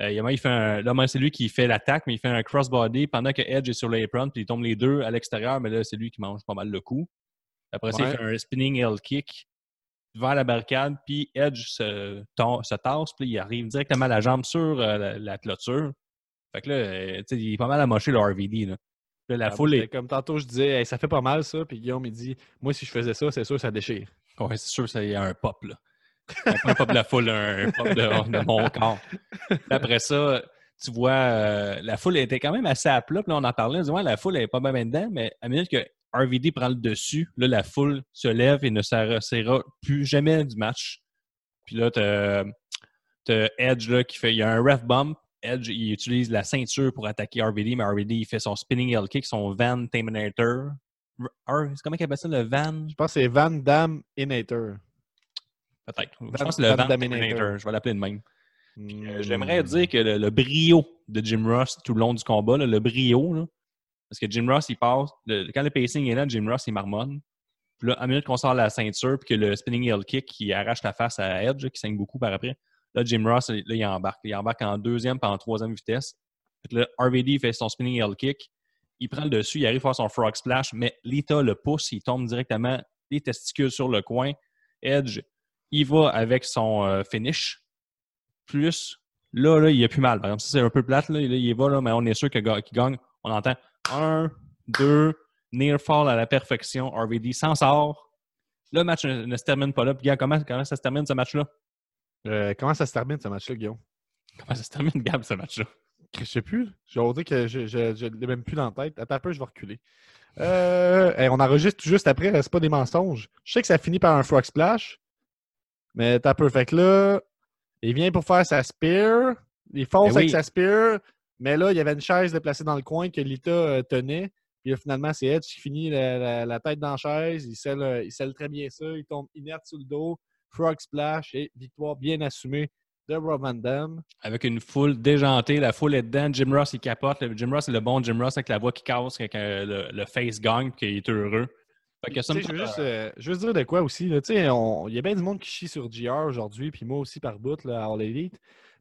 Euh, il y a- il fait un- là, moi, c'est lui qui fait l'attaque, mais il fait un crossbody pendant que Edge est sur l'apron, puis il tombe les deux à l'extérieur, mais là, c'est lui qui mange pas mal le coup. Après ça, il fait un spinning L kick vers la barricade, puis Edge se, tasse, puis il arrive directement la jambe sur euh, la, la clôture. Fait que là, euh, tu sais, il est pas mal amoché le RVD. Là. Puis là, la Ah, foule j'étais est. Comme tantôt, je disais, Hey, ça fait pas mal, ça. Puis Guillaume, il dit, moi, si je faisais ça, c'est sûr, ça déchire. Ouais, c'est sûr, ça y a un pop, là. Un pop de la foule, un [laughs] pop de, de mon corps. Après ça, tu vois, euh, la foule était quand même assez à plat. Puis là, on en parlait, on disait, ouais, la foule elle est pas bien dedans, mais à minute que RVD prend le dessus, là, la foule se lève et ne s'arrêtera plus jamais du match. Puis là, t'as t'as Edge là, qui fait. Il y a un ref bump. Edge, il utilise la ceinture pour attaquer RVD, mais RVD, il fait son spinning L kick, son Van Terminator. Comment il appelle ça, le Van? Je pense que c'est Van Damme Inator. Peut-être. Je pense que le Van Van Daminator. Je vais l'appeler de même. Euh, Hmm. J'aimerais dire que le, le brio de Jim Ross tout le long du combat, là, le brio, là, parce que Jim Ross, il passe, quand le pacing est là, Jim Ross, il marmonne. Puis là, à minute qu'on sort la ceinture, puis que le spinning heel kick, qui arrache la face à Edge, qui saigne beaucoup par après, là, Jim Ross, là, il embarque. Il embarque en deuxième puis en troisième vitesse. Puis là, RVD fait son spinning heel kick. Il prend le dessus, il arrive à faire son frog splash, mais Lita le pousse, il tombe directement les testicules sur le coin. Edge, il va avec son euh, finish. Plus, là, là, il a plus mal. Par exemple, ça, c'est un peu plate, là, il y va, là, mais on est sûr qu'il gagne. On entend 1, 2, near fall à la perfection. RVD s'en sort. Le match ne, ne se termine pas là. Puis, comment, comment ça se termine ce match-là? Euh, comment ça se termine, ce match-là, Guillaume? Comment ça se termine, Gab, ce match-là? Je sais plus. J'ai osé que je ne l'ai même plus dans la tête. Attends un peu, je vais reculer. Euh, hey, on enregistre tout juste après, c'est pas des mensonges. Je sais que ça finit par un frog splash, mais t'as peu. Fait que là, il vient pour faire sa spear. Il fonce Ben avec sa spear, mais là, il y avait une chaise déplacée dans le coin que Lita euh, tenait. Puis là, finalement, c'est Edge qui finit la, la- la tête dans la chaise. Il scelle, euh, il scelle très bien ça. Il tombe inerte sur le dos. Frog splash et victoire bien assumée de Rob Van Dam. Avec une foule déjantée, la foule est dedans. Jim Ross, il capote. Le- Jim Ross, c'est le bon Jim Ross avec la voix qui casse, avec euh, le, le face gagne, puis qu'il est heureux. Fait que Tu ça me sais, je, veux juste, euh, je veux juste dire de quoi aussi. Il y a bien du monde qui chie sur GR aujourd'hui, puis moi aussi par bout là, à All Elite.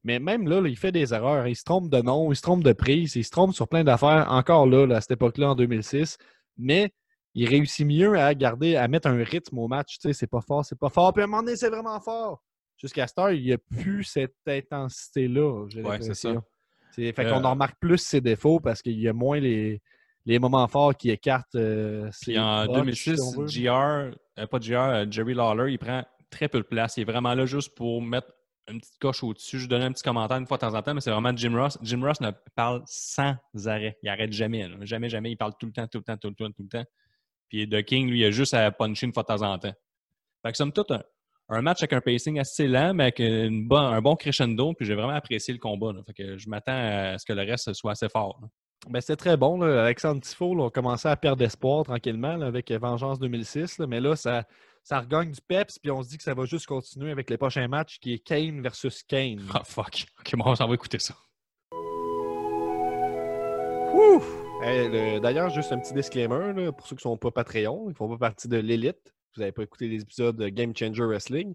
Mais même là, là, il fait des erreurs. Il se trompe de nom, il se trompe de prise, il se trompe sur plein d'affaires encore là, là, à cette époque-là, en 2006. Mais il réussit mieux à garder, à mettre un rythme au match. Tu sais, c'est pas fort, c'est pas fort. Puis à un moment donné, c'est vraiment fort. Jusqu'à cette heure, il n'y a plus cette intensité-là. Ouais, c'est ça. Fait Euh, qu'on en remarque plus ses défauts parce qu'il y a moins les, les moments forts qui écartent euh, ses Puis en botches, 2006, si. GR, euh, pas GR, euh, Jerry Lawler, il prend très peu de place. Il est vraiment là juste pour mettre une petite coche au-dessus. Je donne un petit commentaire une fois de temps en temps, mais c'est vraiment Jim Ross. Jim Ross ne parle sans arrêt. Il arrête jamais. Jamais, jamais. Il parle tout le temps, tout le temps, tout le temps, tout le temps. Puis The King, lui, il a juste à puncher une fois de temps en temps. Fait que somme toute, un, match avec un pacing assez lent, mais avec un bon crescendo. Puis j'ai vraiment apprécié le combat. là. Fait que je m'attends à ce que le reste soit assez fort. Ben, c'était très bon. Alexandre Tifo, là, on commençait à perdre espoir tranquillement avec Vengeance 2006. là. Mais là, ça, ça regagne du peps. Puis on se dit que ça va juste continuer avec les prochains matchs qui est Kane versus Kane. Ah, fuck. OK, bon, on s'en va écouter ça. Hey, D'ailleurs, juste un petit disclaimer là, pour ceux qui ne sont pas Patreon, ils ne font pas partie de l'élite. Vous n'avez pas écouté les épisodes de Game Changer Wrestling.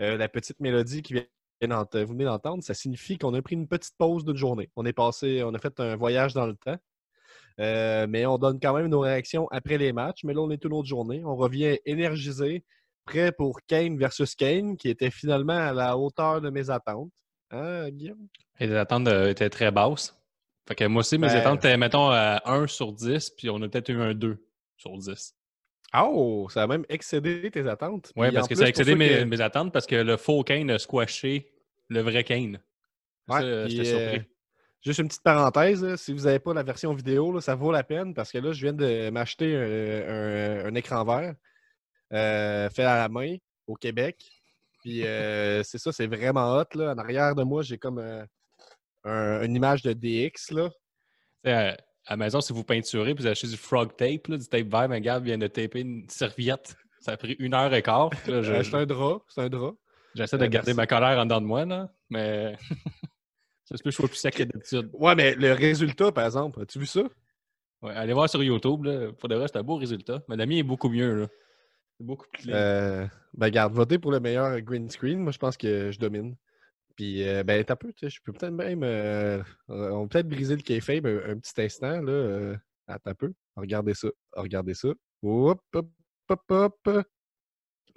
Euh, la petite mélodie qui vient vous venez d'entendre, ça signifie qu'on a pris une petite pause d'une journée. On est passé, on a fait un voyage dans le temps. Euh, mais on donne quand même nos réactions après les matchs. Mais là, on est une autre journée. On revient énergisé, prêt pour Kane versus Kane, qui était finalement à la hauteur de mes attentes. Hein, Guillaume? Et les attentes euh, étaient très basses. Fait que moi aussi, mes Ben- attentes étaient, mettons, à 1 sur 10, puis on a peut-être eu un 2 sur 10. Oh, ça a même excédé tes attentes. Oui, parce que plus, ça a excédé mes, que- mes attentes parce que le faux Kane a squashé le vrai Kane. Ouais, j'étais euh, surpris. Juste une petite parenthèse, là, si vous n'avez pas la version vidéo, là, ça vaut la peine parce que là, je viens de m'acheter un, un- un écran vert euh, fait à la main au Québec. Puis euh, [laughs] c'est ça, c'est vraiment hot. Là. En arrière de moi, j'ai comme euh, un- une image de DX. Là. À, à la maison, si vous peinturez puis vous achetez du frog tape, là, du tape vert, un gars vient de taper une serviette. Ça a pris une heure et quart. Un drap. C'est un drap. J'essaie de garder ma colère en dedans de moi, là, mais [laughs] ça se peut que je sois plus sec que d'habitude. Ouais, mais le résultat, par exemple, as-tu vu ça? Ouais, allez voir sur YouTube. Là. Pour de vrai, c'est un beau résultat. Mien est beaucoup mieux. là. C'est beaucoup plus clean. Euh, ben, garde, votez pour le meilleur green screen. Moi, je pense que je domine. Puis, euh, ben, t'as peu, tu sais, je peux peut-être même. euh, euh, on peut peut-être briser le kayfabe un, un petit instant, là. Attends un peu. Regardez ça. Regardez ça. Hop, hop, hop, hop.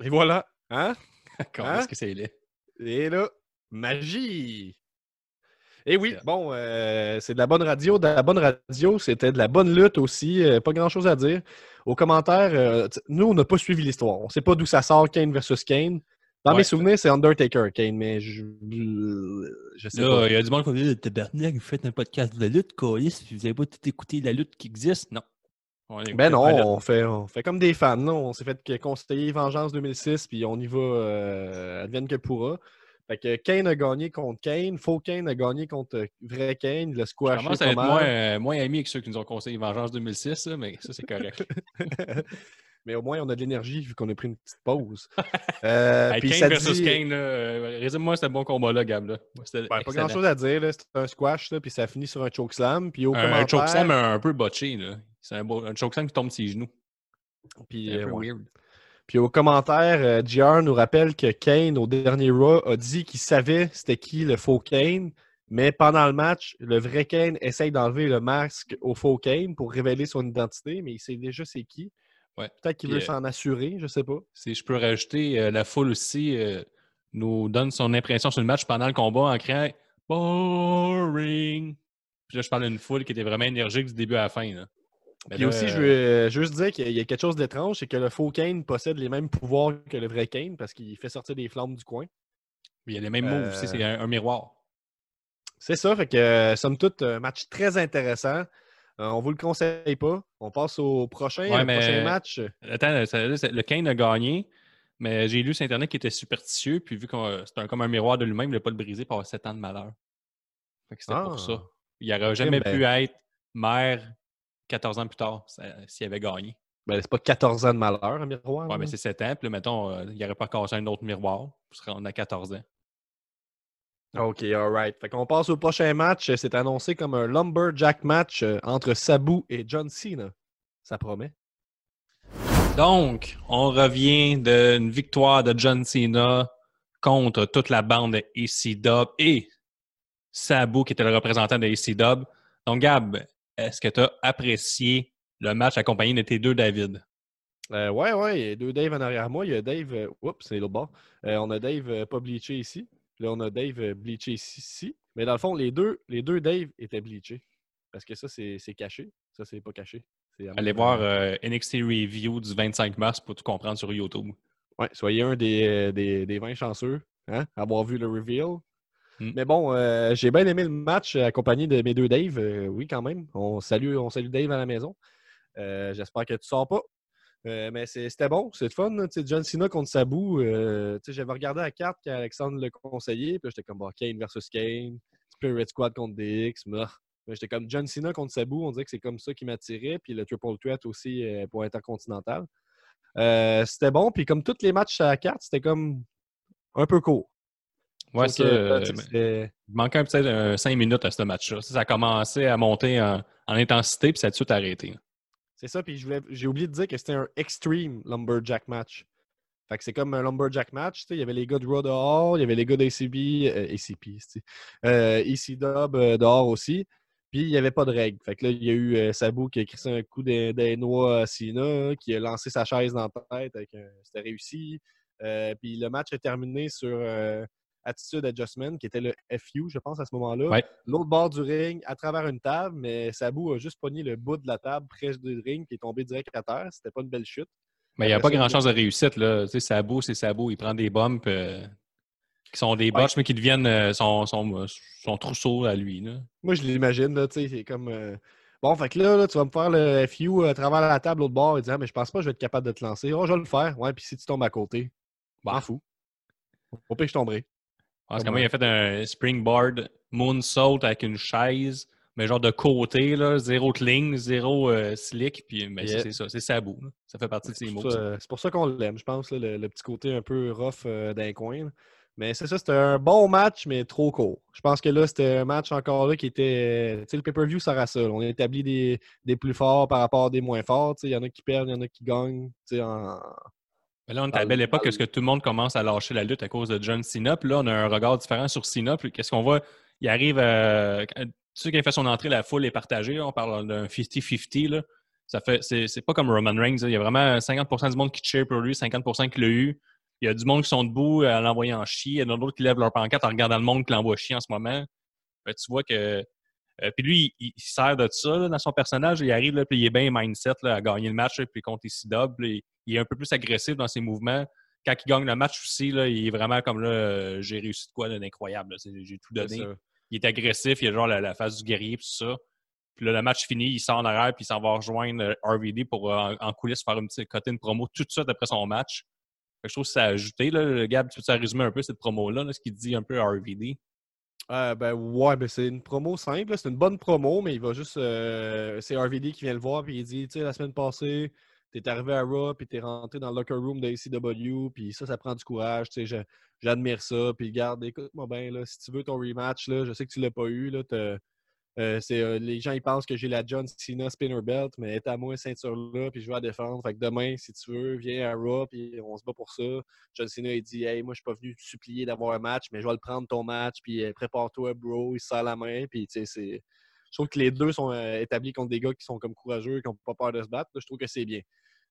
Et voilà. Hein? [laughs] Comment hein? est-ce que c'est laid? Et là, magie! Et oui, C'est- bon, euh, c'est de la bonne radio. De la bonne radio, c'était de la bonne lutte aussi. euh, pas grand-chose à dire. Aux commentaires, euh, nous, on n'a pas suivi l'histoire. On ne sait pas d'où ça sort, Kane versus Kane. Dans Ouais. mes souvenirs, c'est Undertaker, Kane, mais je, je sais Là, pas. il y a du monde qui va dire Tabarnak, vous faites un podcast de lutte, Colis, puis vous n'avez pas tout écouté la lutte qui existe. Non. A Ben non, on fait, on fait comme des fans. non? On s'est fait conseiller Vengeance 2006, puis on y va, euh, advienne que pourra. Fait que Kane a gagné contre Kane, faux Kane a gagné contre euh, vrai Kane, le Je squash. commence à être moins, euh, moins ami que ceux qui nous ont conseillé Vengeance 2006, là, mais ça, c'est correct. [laughs] Mais au moins, on a de l'énergie vu qu'on a pris une petite pause. [laughs] Euh, Hey, puis Kane versus dit- Kane, là, euh, résume-moi ce bon combat-là, Gab. Là. Pas excellent. grand chose à dire. C'était un squash, là, puis ça finit sur un chokeslam. Puis au Un, un commentaire. chokeslam un peu botché. là. C'est un, un chokeslam qui tombe de ses genoux. Puis, C'est un peu ouais. weird. Puis au commentaire, euh, JR nous rappelle que Kane, au dernier Raw, a dit qu'il savait c'était qui le faux Kane. Mais pendant le match, le vrai Kane essaye d'enlever le masque au faux Kane pour révéler son identité, mais il sait déjà c'est qui. Ouais. Peut-être qu'il veut euh, s'en assurer, je sais pas. Si je peux rajouter, euh, la foule aussi euh, nous donne son impression sur le match pendant le combat en criant Boring. Puis là, je parle d'une foule qui était vraiment énergique du début à la fin. là. Mais Puis là, aussi, je veux euh, juste dire qu'il y a quelque chose d'étrange, c'est que le faux Kane possède les mêmes pouvoirs que le vrai Kane parce qu'il fait sortir des flammes du coin. Il y a les mêmes moves aussi, Euh, c'est un, un miroir. C'est ça, fait que euh, somme toute, un match très intéressant. Euh, on vous le conseille pas. On passe au prochain, Ouais, le mais- prochain match. Attends, ça- c'est- le Kane a gagné, mais j'ai lu sur Internet qu'il était superstitieux, puis vu que c'est un- comme un miroir de lui-même, il n'a pas le brisé pour avoir 7 ans de malheur. C'était pour ça. Ah. Il n'aurait jamais ben- pu être maire 14 ans plus tard s'il avait gagné. Ben, c'est pas 14 ans de malheur, un miroir. Ouais, là. mais c'est 7 ans, puis là, mettons, euh, il n'aurait pas cassé un autre miroir, puis serait- on a 14 ans. OK, alright. Fait qu'on passe au prochain match. C'est annoncé comme un Lumberjack match euh, entre Sabu et John Cena. Ça promet. Donc, on revient d'une victoire de John Cena contre toute la bande de AC Dub et Sabu, qui était le représentant de AC Dub. Donc, Gab, est-ce que tu as apprécié le match accompagné de tes deux David? Euh, ouais, ouais, il y a deux Dave en arrière moi. Il y a Dave. euh, oups, c'est l'autre bord. Euh, on a Dave euh, pas bleaché ici. Puis là, on a Dave bleaché ici, ici. Mais dans le fond, les deux, les deux Dave étaient bleachés. Parce que ça, c'est caché. Ça, c'est pas caché. Allez voir NXT Review du 25 mars pour tout comprendre sur YouTube. Ouais, soyez un des, des, des 20 chanceux, hein, à avoir vu le reveal. Mm. Mais bon, euh, j'ai bien aimé le match accompagné de mes deux Dave. euh, oui, quand même. On salue, on Dave à la maison. Euh, J'espère que tu sors pas. Mais c'était bon, le fun. John Cena contre Sabu. J'avais regardé la carte qu'Alexandre le conseillait. Puis j'étais comme Kane versus Kane. Spirit Squad contre DX. J'étais comme John Cena contre Sabu. On dirait que c'est comme ça qui m'attirait. Puis le Triple Threat aussi pour Intercontinental. C'était bon. Puis comme tous les matchs à la carte, c'était comme un peu court. Ouais, ça, euh, mais- c'était- il manquait peut-être 5 minutes à ce match-là. Ça a commencé à monter en, en intensité, puis ça a tout de suite arrêté. C'est ça, puis j'ai oublié de dire que c'était un extreme lumberjack match. Fait que c'est comme un lumberjack match. Il y avait les gars de Raw dehors, il y avait les gars d'ACB, euh, ACP, euh, EC Dub euh, dehors aussi. Puis il n'y avait pas de règles. Fait que là, il y a eu euh, Sabu qui a crissé un coup des noix à Cena, qui a lancé sa chaise dans la tête. C'était réussi. Euh, puis le match est terminé sur euh, Attitude Adjustment, qui était le FU, je pense, à ce moment-là. Ouais. L'autre bord du ring, à travers une table, mais Sabu a juste pogné le bout de la table près du ring, puis est tombé direct à terre. C'était pas une belle chute. Mais il n'y a pas grand-chance de réussite. Là. Tu sais, Sabo, c'est Sabo. Il prend des bumps euh, qui sont des Ouais. botches, mais qui deviennent euh, son, son, euh, son trousseau à lui. Là. Moi, je l'imagine, là, tu sais, c'est comme... euh, Bon, fait que là, là, tu vas me faire le FU à travers la table, l'autre bord, et dire, Ah, mais je pense pas que je vais être capable de te lancer. Oh, je vais le faire. Ouais, puis si tu tombes à côté, Bah. fous. Au pire, je tomberai. Parce Comment? il a fait un springboard moonsault avec une chaise, mais genre de côté, là, zéro cling, zéro euh, slick. Puis Yeah. c'est ça, c'est Sabo. là. Ça fait partie de ses mots. c'est pour ça qu'on l'aime, je pense, là, le, le petit côté un peu rough euh, d'un coin. là. Mais c'est ça, c'était un bon match, mais trop court. Je pense que là, c'était un match encore là qui était. Tu sais, le pay-per-view sert à ça. On établit des, des plus forts par rapport à des moins forts. Tu sais, Il y en a qui perdent, il y en a qui gagnent. Tu sais, en... Mais là, on est à la belle le- époque, est-ce que tout le monde commence à lâcher la lutte à cause de John Cena? Puis là, on a un regard différent sur Cena. Puis qu'est-ce qu'on voit? Il arrive à. Tu sais, quand il fait son entrée, la foule est partagée. On parle d'un 50-50. là. Ça fait, c'est, c'est pas comme Roman Reigns. là. Il y a vraiment 50% du monde qui cheer pour lui, 50% qui l'a eu. Il y a du monde qui sont debout à l'envoyer en chier. Il y en a d'autres qui lèvent leur pancarte en regardant le monde qui l'envoie chier en ce moment. Fait tu vois que. euh, puis lui, il, il sert de ça là, dans son personnage. Il arrive, là, puis il est bien mindset là, à gagner le match, puis contre ici Dub, il, il est un peu plus agressif dans ses mouvements. Quand il gagne le match aussi, là, il est vraiment comme là, euh, j'ai réussi de quoi d'incroyable. J'ai tout donné. Il est agressif, il a genre la, la face du guerrier, puis tout ça. Puis là, le match fini, il sort en arrière, puis il s'en va rejoindre euh, RVD pour euh, en, en coulisses faire une petite côté une promo tout de suite après son match. Fait que je trouve que ça a ajouté. Là, le Gab, tu peux résumer un peu cette promo-là, là, ce qu'il dit un peu à RVD? Euh, ben ouais, ben c'est une promo simple. C'est une bonne promo, mais il va juste. euh, c'est RVD qui vient le voir, puis il dit Tu sais, la semaine passée, t'es arrivé à Raw, puis t'es rentré dans le locker room de ACW, puis ça, ça prend du courage. Tu sais, j'admire ça. Puis garde, écoute-moi bien, là, si tu veux ton rematch, là, je sais que tu l'as pas eu. Là, euh, euh, les gens ils pensent que j'ai la John Cena Spinner Belt, mais est à moi ceinture là, puis je vais la défendre. Fait que demain, si tu veux, viens à Raw, puis on se bat pour ça. John Cena il dit Hey, moi je suis pas venu te supplier d'avoir un match, mais je vais le prendre ton match, puis euh, prépare-toi, bro, il se la main, puis tu sais, c'est. Je trouve que les deux sont euh, établis contre des gars qui sont comme courageux, qui n'ont pas peur de se battre. Là, je trouve que c'est bien.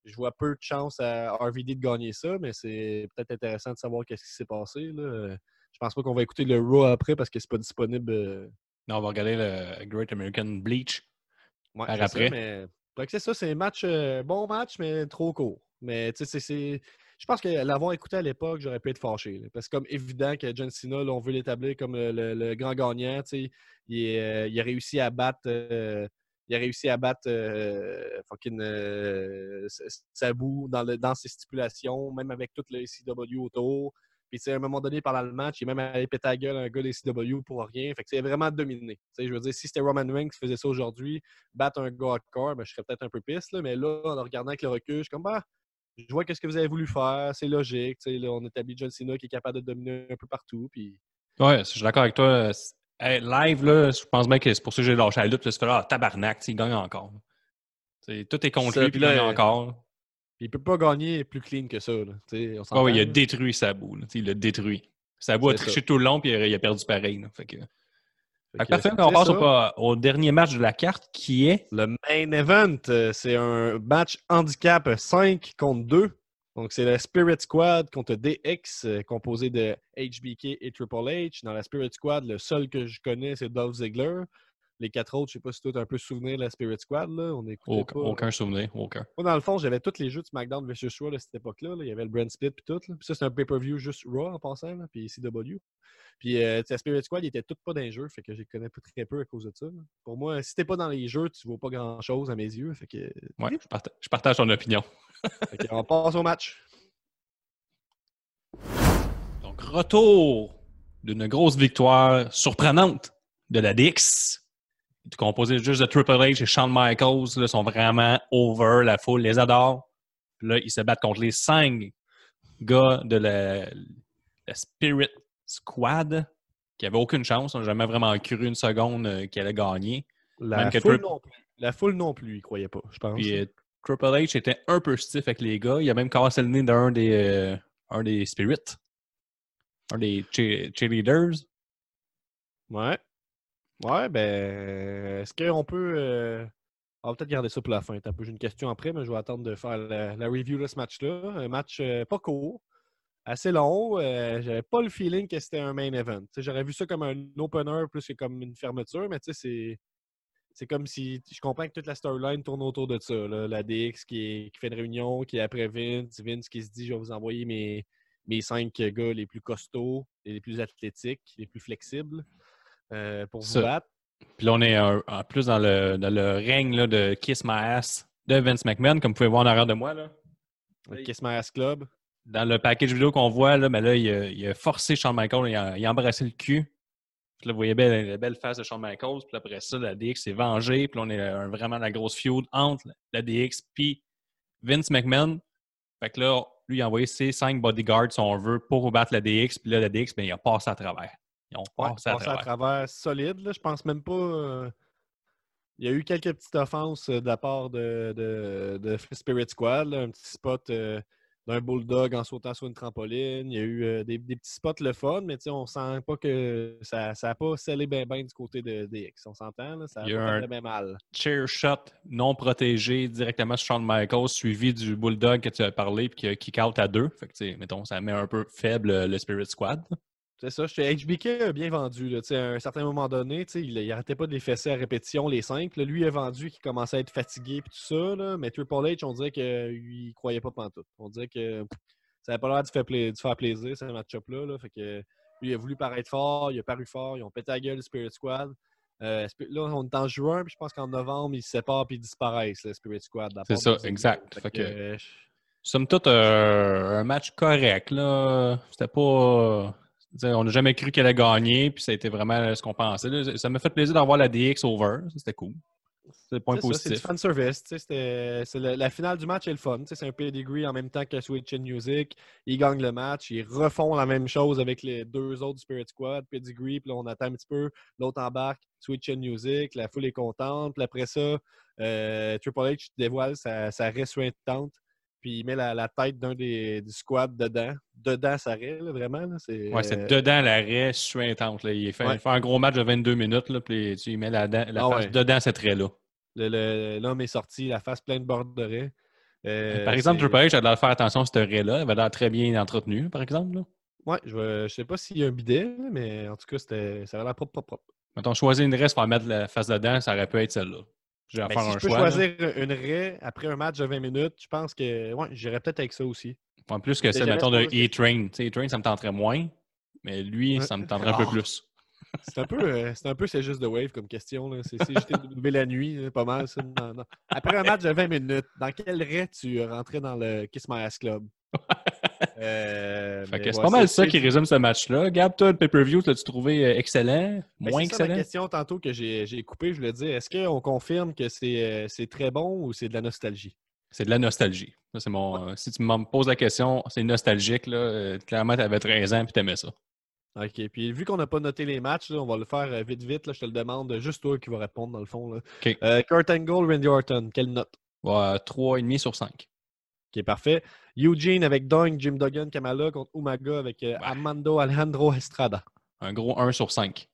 Je vois peu de chance à RVD de gagner ça, mais c'est peut-être intéressant de savoir qu'est-ce qui s'est passé. Là. Je pense pas qu'on va écouter le Raw après parce que c'est pas disponible. euh, Non, on va regarder le Great American Bleach. ouais, Par après. mais Fait que c'est ça, c'est un match, euh, bon match, mais trop court. Mais tu sais, c'est. Je pense que l'avoir écouté à l'époque, j'aurais pu être fâché. parce que comme évident que John Cena, on veut l'établir comme le, grand gagnant. Il, euh, il a réussi à battre. euh, il a réussi à battre euh, fucking Sabu dans, dans ses stipulations, même avec tout le CW autour. Puis à un moment donné, pendant le match, il est même allé péter la gueule à un gars des CW pour rien. Fait que c'est vraiment dominé. Je veux dire, si c'était Roman Reigns qui faisait ça aujourd'hui, battre un gars hardcore, ben, je serais peut-être un peu piste. Mais là, en le regardant avec le recul, je suis comme, bah, je vois qu'est-ce que vous avez voulu faire, c'est logique. tu sais, Là, on établit John Cena qui est capable de dominer un peu partout. Puis... Ouais, je suis d'accord avec toi. Hey, live, là, je pense bien que c'est pour ça que j'ai lâché la lutte. Parce que là, ah, tabarnak, il gagne encore. Tout est contre lui, puis il gagne encore. Il peut pas gagner plus clean que ça. Là, on ouais, il a détruit Sabu. là, tu sais, Il l'a détruit. Sabu a triché ça. tout le long, puis il a, il a perdu pareil. là. Fait que... Fait parfait, on passe au dernier match de la carte qui est. Le main event, euh, c'est un match handicap 5 contre 2. Donc, c'est la Spirit Squad contre DX, euh, composé de HBK et Triple H. Dans la Spirit Squad, le seul que je connais, c'est Dolph Ziggler. Les quatre autres, je sais pas si tu as un peu souvenir de la Spirit Squad. Là. On pas. aucun souvenir, aucun. Moi, dans le fond, j'avais tous les jeux de SmackDown vs. Raw à cette époque-là. là. Il y avait le Brand Split puis tout. là. Puis ça, c'est un pay-per-view juste Raw en passant, là, puis CW. Puis euh, sais, Spirit Squad, ils étaient tous pas dans les jeux, fait que je les connais très peu à cause de ça. Pour moi, si t'es pas dans les jeux, tu vaux pas grand-chose à mes yeux. Fait que, Ouais, je partage, je partage ton opinion. [laughs] fait que on passe au match. Donc, retour d'une grosse victoire surprenante de la DX. Composé juste de Triple H et Shawn Michaels. Là, sont vraiment over. La foule les adore. Puis là, ils se battent contre les cinq gars de la, la Spirit Squad qui n'avaient aucune chance. On n'a jamais vraiment cru une seconde euh, qu'ils allaient gagner. La Même foule, non plus. la foule non plus, ils croyaient pas, je pense. Puis euh, Triple H était un peu stiff avec les gars. Il a même cassé le nez d'un des, euh, un des Spirits. Un des cheer- cheerleaders. Ouais. Ouais, ben, est-ce qu'on peut. euh, On va peut-être garder ça pour la fin. J'ai une question après, mais je vais attendre de faire la, review de ce match-là. Un match euh, pas court, assez long. euh, J'avais pas le feeling que c'était un main event. J'aurais vu ça comme un opener plus que comme une fermeture, mais tu sais, c'est. C'est comme si. Je comprends que toute la storyline tourne autour de ça. là. La DX qui, fait une réunion, qui est après Vince. Vince qui se dit Je vais vous envoyer mes, mes cinq gars les plus costauds, les plus athlétiques, les plus flexibles euh, pour vous Ça. battre. Puis là, on est euh, en plus dans le, dans le règne là, de Kiss My Ass de Vince McMahon, comme vous pouvez voir en arrière de moi. Là. Le. Kiss My Ass Club. Dans le package vidéo qu'on voit, là, mais là, il, a, il a forcé Shawn Michaels, il a, il a embrassé le cul. Puis là, vous voyez bien la belle face de Shawn Michaels. Puis après ça, la DX s'est vengée. Puis là, on est euh, vraiment la grosse feud entre la DX puis Vince McMahon. Fait que là, lui, il a envoyé ses cinq bodyguards, si on veut, pour battre la DX. Puis là, la DX, ben, il a passé à travers. Ils ont Ouais, passé à passé à travers. travers solide. Là. Je pense même pas. euh, Il y a eu quelques petites offenses euh, de la part de, de, de Spirit Squad. là. Un petit spot euh, d'un bulldog en sautant sur une trampoline. Il y a eu euh, des, des petits spots le fun, mais on sent pas que ça n'a ça pas scellé bien ben du côté de DX. On s'entend, ça a Il y a pas un- fait bien mal. chair shot non protégé directement sur Shawn Michaels, suivi du Bulldog que tu as parlé, puis qui a kick out à deux. Fait que, mettons, ça met un peu faible le Spirit Squad. C'est ça, HBK a bien vendu. Là, à un certain moment donné, il, il arrêtait pas de les fesser à répétition, les cinq. Là, lui, il a vendu qu'il commençait à être fatigué et tout ça. Là, mais Triple H, on dirait qu'il ne croyait pas pantoute. On dirait que ça n'avait pas l'air de faire, plaisir, ce match-up-là. Là. Fait que, lui, il a voulu paraître fort, il a paru fort, ils ont pété la gueule le Spirit Squad. Euh, là, on est en juin, puis je pense qu'en novembre, ils se séparent et ils disparaissent, le Spirit Squad. C'est ça, exact. Fait Fait que, que- je- Somme toute, euh, un match correct. C'était pas. On n'a jamais cru qu'elle allait gagner, puis ça a été vraiment ce qu'on pensait. là. Ça m'a fait plaisir d'avoir la DX over. C'était cool. C'est le point ça, C'est du positif. fan service. c'est la finale du match est le fun. C'est un pedigree en même temps que Switch and Music. Ils gagnent le match. Ils refont la même chose avec les deux autres Spirit Squad. Pedigree, puis là, on attend un petit peu. L'autre embarque. Switch and Music. La foule est contente. Puis après ça, euh, Triple H dévoile sa, sa. Puis il met la, la tête d'un des du squad dedans. Dedans sa raie, là, vraiment. là, c'est, Ouais, c'est dedans l'arrêt suintante. Là. Il, fait, Ouais. il fait un gros match de 22 minutes, là, puis tu y mets la, la Ah face ouais. dedans cette raie-là. L'homme est sorti, la face pleine de borderets. Euh, par exemple, Triple H a l'air de faire attention à cette raie-là. Elle avait l'air très bien entretenue, par exemple. Ouais, je, je sais pas s'il y a un bidet, mais en tout cas, c'était, ça avait l'air propre, propre, propre. Mettons, choisir une raie, pour mettre la face dedans, ça aurait pu être celle-là. Je vais Ben, faire si un je peux choix. là. choisir une raie après un match de 20 minutes, je pense que ouais, j'irais peut-être avec ça aussi. En plus que celle, mettons, de E-Train. Tu sais, E-Train, ça me tenterait moins. Mais lui, Ouais. ça me tenterait un peu Ah. plus. C'est un peu, euh, c'est un peu c'est juste de wave comme question. là. C'est c'est JTW la nuit, là, pas mal. Ça. Non, non. Après un match de 20 minutes, dans quel raie tu rentrais dans le Kiss My Ass Club? [laughs] Euh, Fait mais que c'est ouais, pas mal c'est- ça c'est- qui résume ce match-là. Gab, toi, le pay-per-view, l'as-tu trouvé euh, excellent? Ben, Moins c'est ça ma excellent? question tantôt que j'ai coupé. Je voulais dire, est-ce qu'on confirme que c'est euh, c'est très bon ou c'est de la nostalgie? C'est de la nostalgie. Ça, c'est mon, euh, si tu me poses la question, c'est nostalgique. Là, euh, clairement, tu avais 13 ans et tu aimais ça. OK. Puis vu qu'on n'a pas noté les matchs, là, on va le faire vite, vite. Là, je te le demande. Juste toi qui vas répondre, dans le fond. Là. OK. Kurt Angle, Randy Orton, quelle note? Ouais, 3,5 sur 5. OK, parfait. Eugene avec Doink, Jim Duggan, Kamala contre Umaga avec euh, Amando Alejandro Estrada. Un gros 1 sur 5.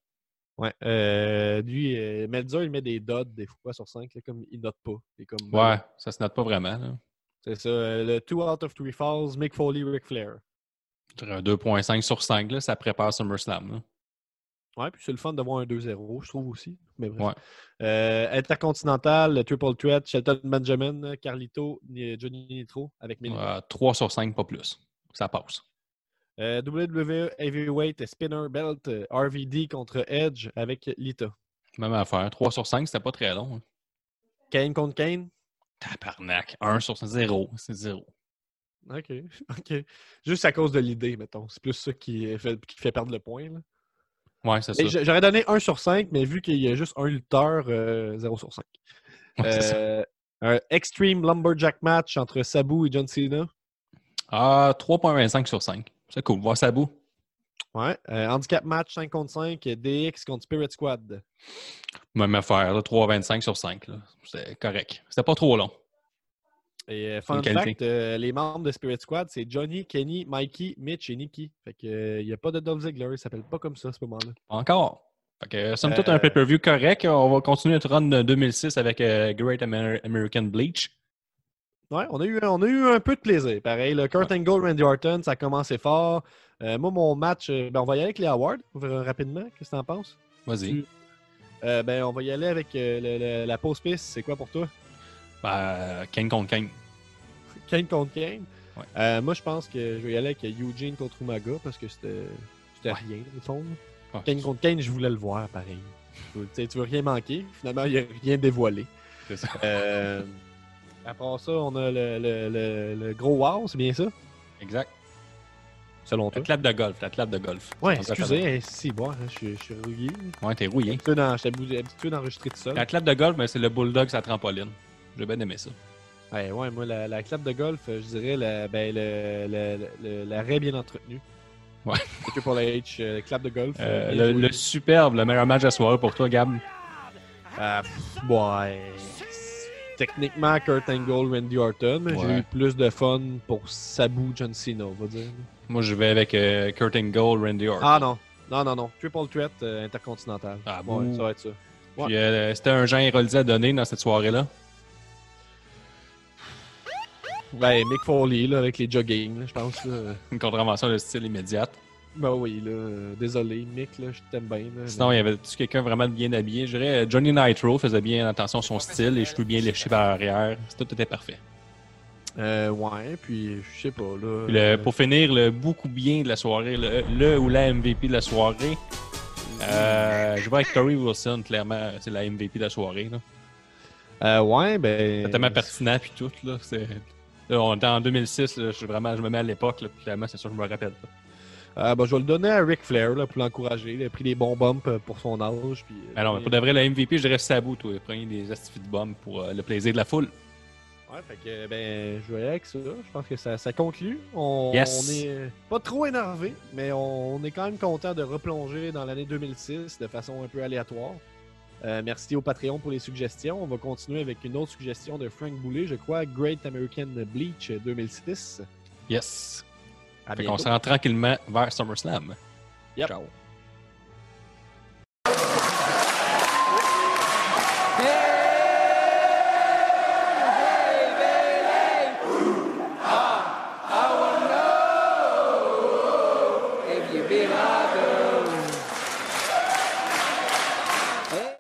Ouais. Euh, lui, euh, Melzer, il met des dots des fois sur 5, comme il note pas. Il est comme, Ouais, ça se note pas vraiment. là. C'est ça. euh, le 2 out of 3 falls, Mick Foley, Ric Flair. Je dirais Un 2,5 sur 5, là, ça prépare SummerSlam. Ouais, puis c'est le fun de voir un 2-0, je trouve aussi. Mais bref. Ouais. Euh, Intercontinental, le Triple Threat, Shelton Benjamin, Carlito, Johnny Nitro avec. Ouais, 3 sur 5, pas plus. Ça passe. Euh, WWE Heavyweight Spinner Belt, euh, RVD contre Edge avec Lita. Même affaire. 3 sur 5, c'était pas très long. hein. Kane contre Kane. Tabarnak. 1 sur 0. C'est 0. OK. [laughs] OK. Juste à cause de l'idée, mettons. C'est plus ça qui euh, fait, qui fait perdre le point. là. Ouais, c'est ça. Et j- J'aurais donné 1 sur 5, mais vu qu'il y a juste un lutteur, euh, 0 sur 5. Ouais, c'est ça. Euh, un Extreme Lumberjack match entre Sabu et John Cena. Ah, 3,25 sur 5. C'est cool. Voir ça bout. Ouais. Euh, handicap match 5 contre 5, DX contre Spirit Squad. Même affaire. là, 3,25 sur 5. là. C'est correct. C'était pas trop long. Et euh, fun fact, euh, les membres de Spirit Squad, c'est Johnny, Kenny, Mikey, Mitch et Nikki. Fait que euh, il n'y a pas de Dolph Ziggler, il s'appelle pas comme ça à ce moment-là. Encore. Fait que, somme toute, Euh, un pay-per-view correct. On va continuer notre run de 2006 avec euh, Great Amer- American Bleach. Ouais, on a eu, on a eu un peu de plaisir. Pareil, le Kurt Angle, Randy Orton, ça a commencé fort. Euh, moi, mon match, euh, ben, on va y aller avec les awards euh, rapidement. Qu'est-ce que t'en penses? Vas-y. Euh, ben, on va y aller avec euh, le- le- la pause piste. C'est quoi pour toi? Ben, King contre King. Kane contre Kane? Ouais. Euh, moi, je pense que je vais y aller avec Eugene contre Umaga parce que c'était Ouais. rien, au fond. Ah, Kane contre Kane, je voulais le voir, pareil. Tu veux rien manquer. Finalement, il n'y a rien dévoilé. c'est ça. Euh, après ça, on a le, le- le- le gros wow, c'est bien ça? Exact. Selon La toi? clap de golf. La clap de golf. Ouais, excusez, hein, si, bon, hein, je suis- je suis rouillé. Ouais, t'es rouillé. J'étais habitué d'enregistrer tout seul. La clap de golf, ben, c'est le bulldog sa trampoline. J'ai bien aimé ça. Ouais, ouais, moi, la, la clap de golf, euh, je dirais la, ben, le, le, le- l'arrêt bien entretenu. Ouais. [laughs] Le Triple H, euh, clap de golf. Euh, euh, le, superbe, le meilleur match de la soirée pour toi, Gab. Ah, pff, ouais. Techniquement, Kurt Angle, Randy Orton, mais j'ai eu plus de fun pour Sabu, John Cena, on va dire. Moi, je vais avec euh, Kurt Angle, Randy Orton. Ah non, non, non, non. Triple Threat euh, intercontinental. Ah, ouais, bouh. ça va être ça. Puis, euh, c'était un Jean Héroldi à donner dans cette soirée-là. Ben, Mick Foley, là, avec les jogging, là, je pense. Là. Une contravention de style immédiate. Ben oui, là, euh, désolé, Mick, là, je t'aime bien. là, Sinon, il y avait quelqu'un vraiment bien habillé. Je dirais euh, Johnny Nitro faisait bien attention à son style, les cheveux bien léchés par arrière. Tout était parfait. Euh, ouais, puis je sais pas, là. Puis le- pour finir, le beaucoup bien de la soirée, le, le ou la MVP de la soirée, euh, je vais avec Corey Wilson, clairement, c'est la MVP de la soirée. là. euh, ouais, ben. C'est tellement pertinent puis tout. Là, c'est- là, on était en 2006, là, je, vraiment, je me mets à l'époque, clairement, c'est sûr que je me rappelle. euh, ben, je vais le donner à Ric Flair là, pour l'encourager. Il a pris des bons bumps euh, pour son âge. Puis, euh, Mais non, pour de vrai, la MVP, je dirais Sabu, toi. Prenez des astifies de bombes pour euh, le plaisir de la foule. Ouais, fait que, ben, je vais avec ça. Je pense que ça, ça conclut. On, Yes. on est pas trop énervé, mais on, on est quand même content de replonger dans l'année 2006 de façon un peu aléatoire. Euh, merci au Patreon pour les suggestions. On va continuer avec une autre suggestion de Frank Boulet, je crois, Great American Bleach 2006. Yes. À Fait qu'on se rend tranquillement vers SummerSlam. Yep. Ciao.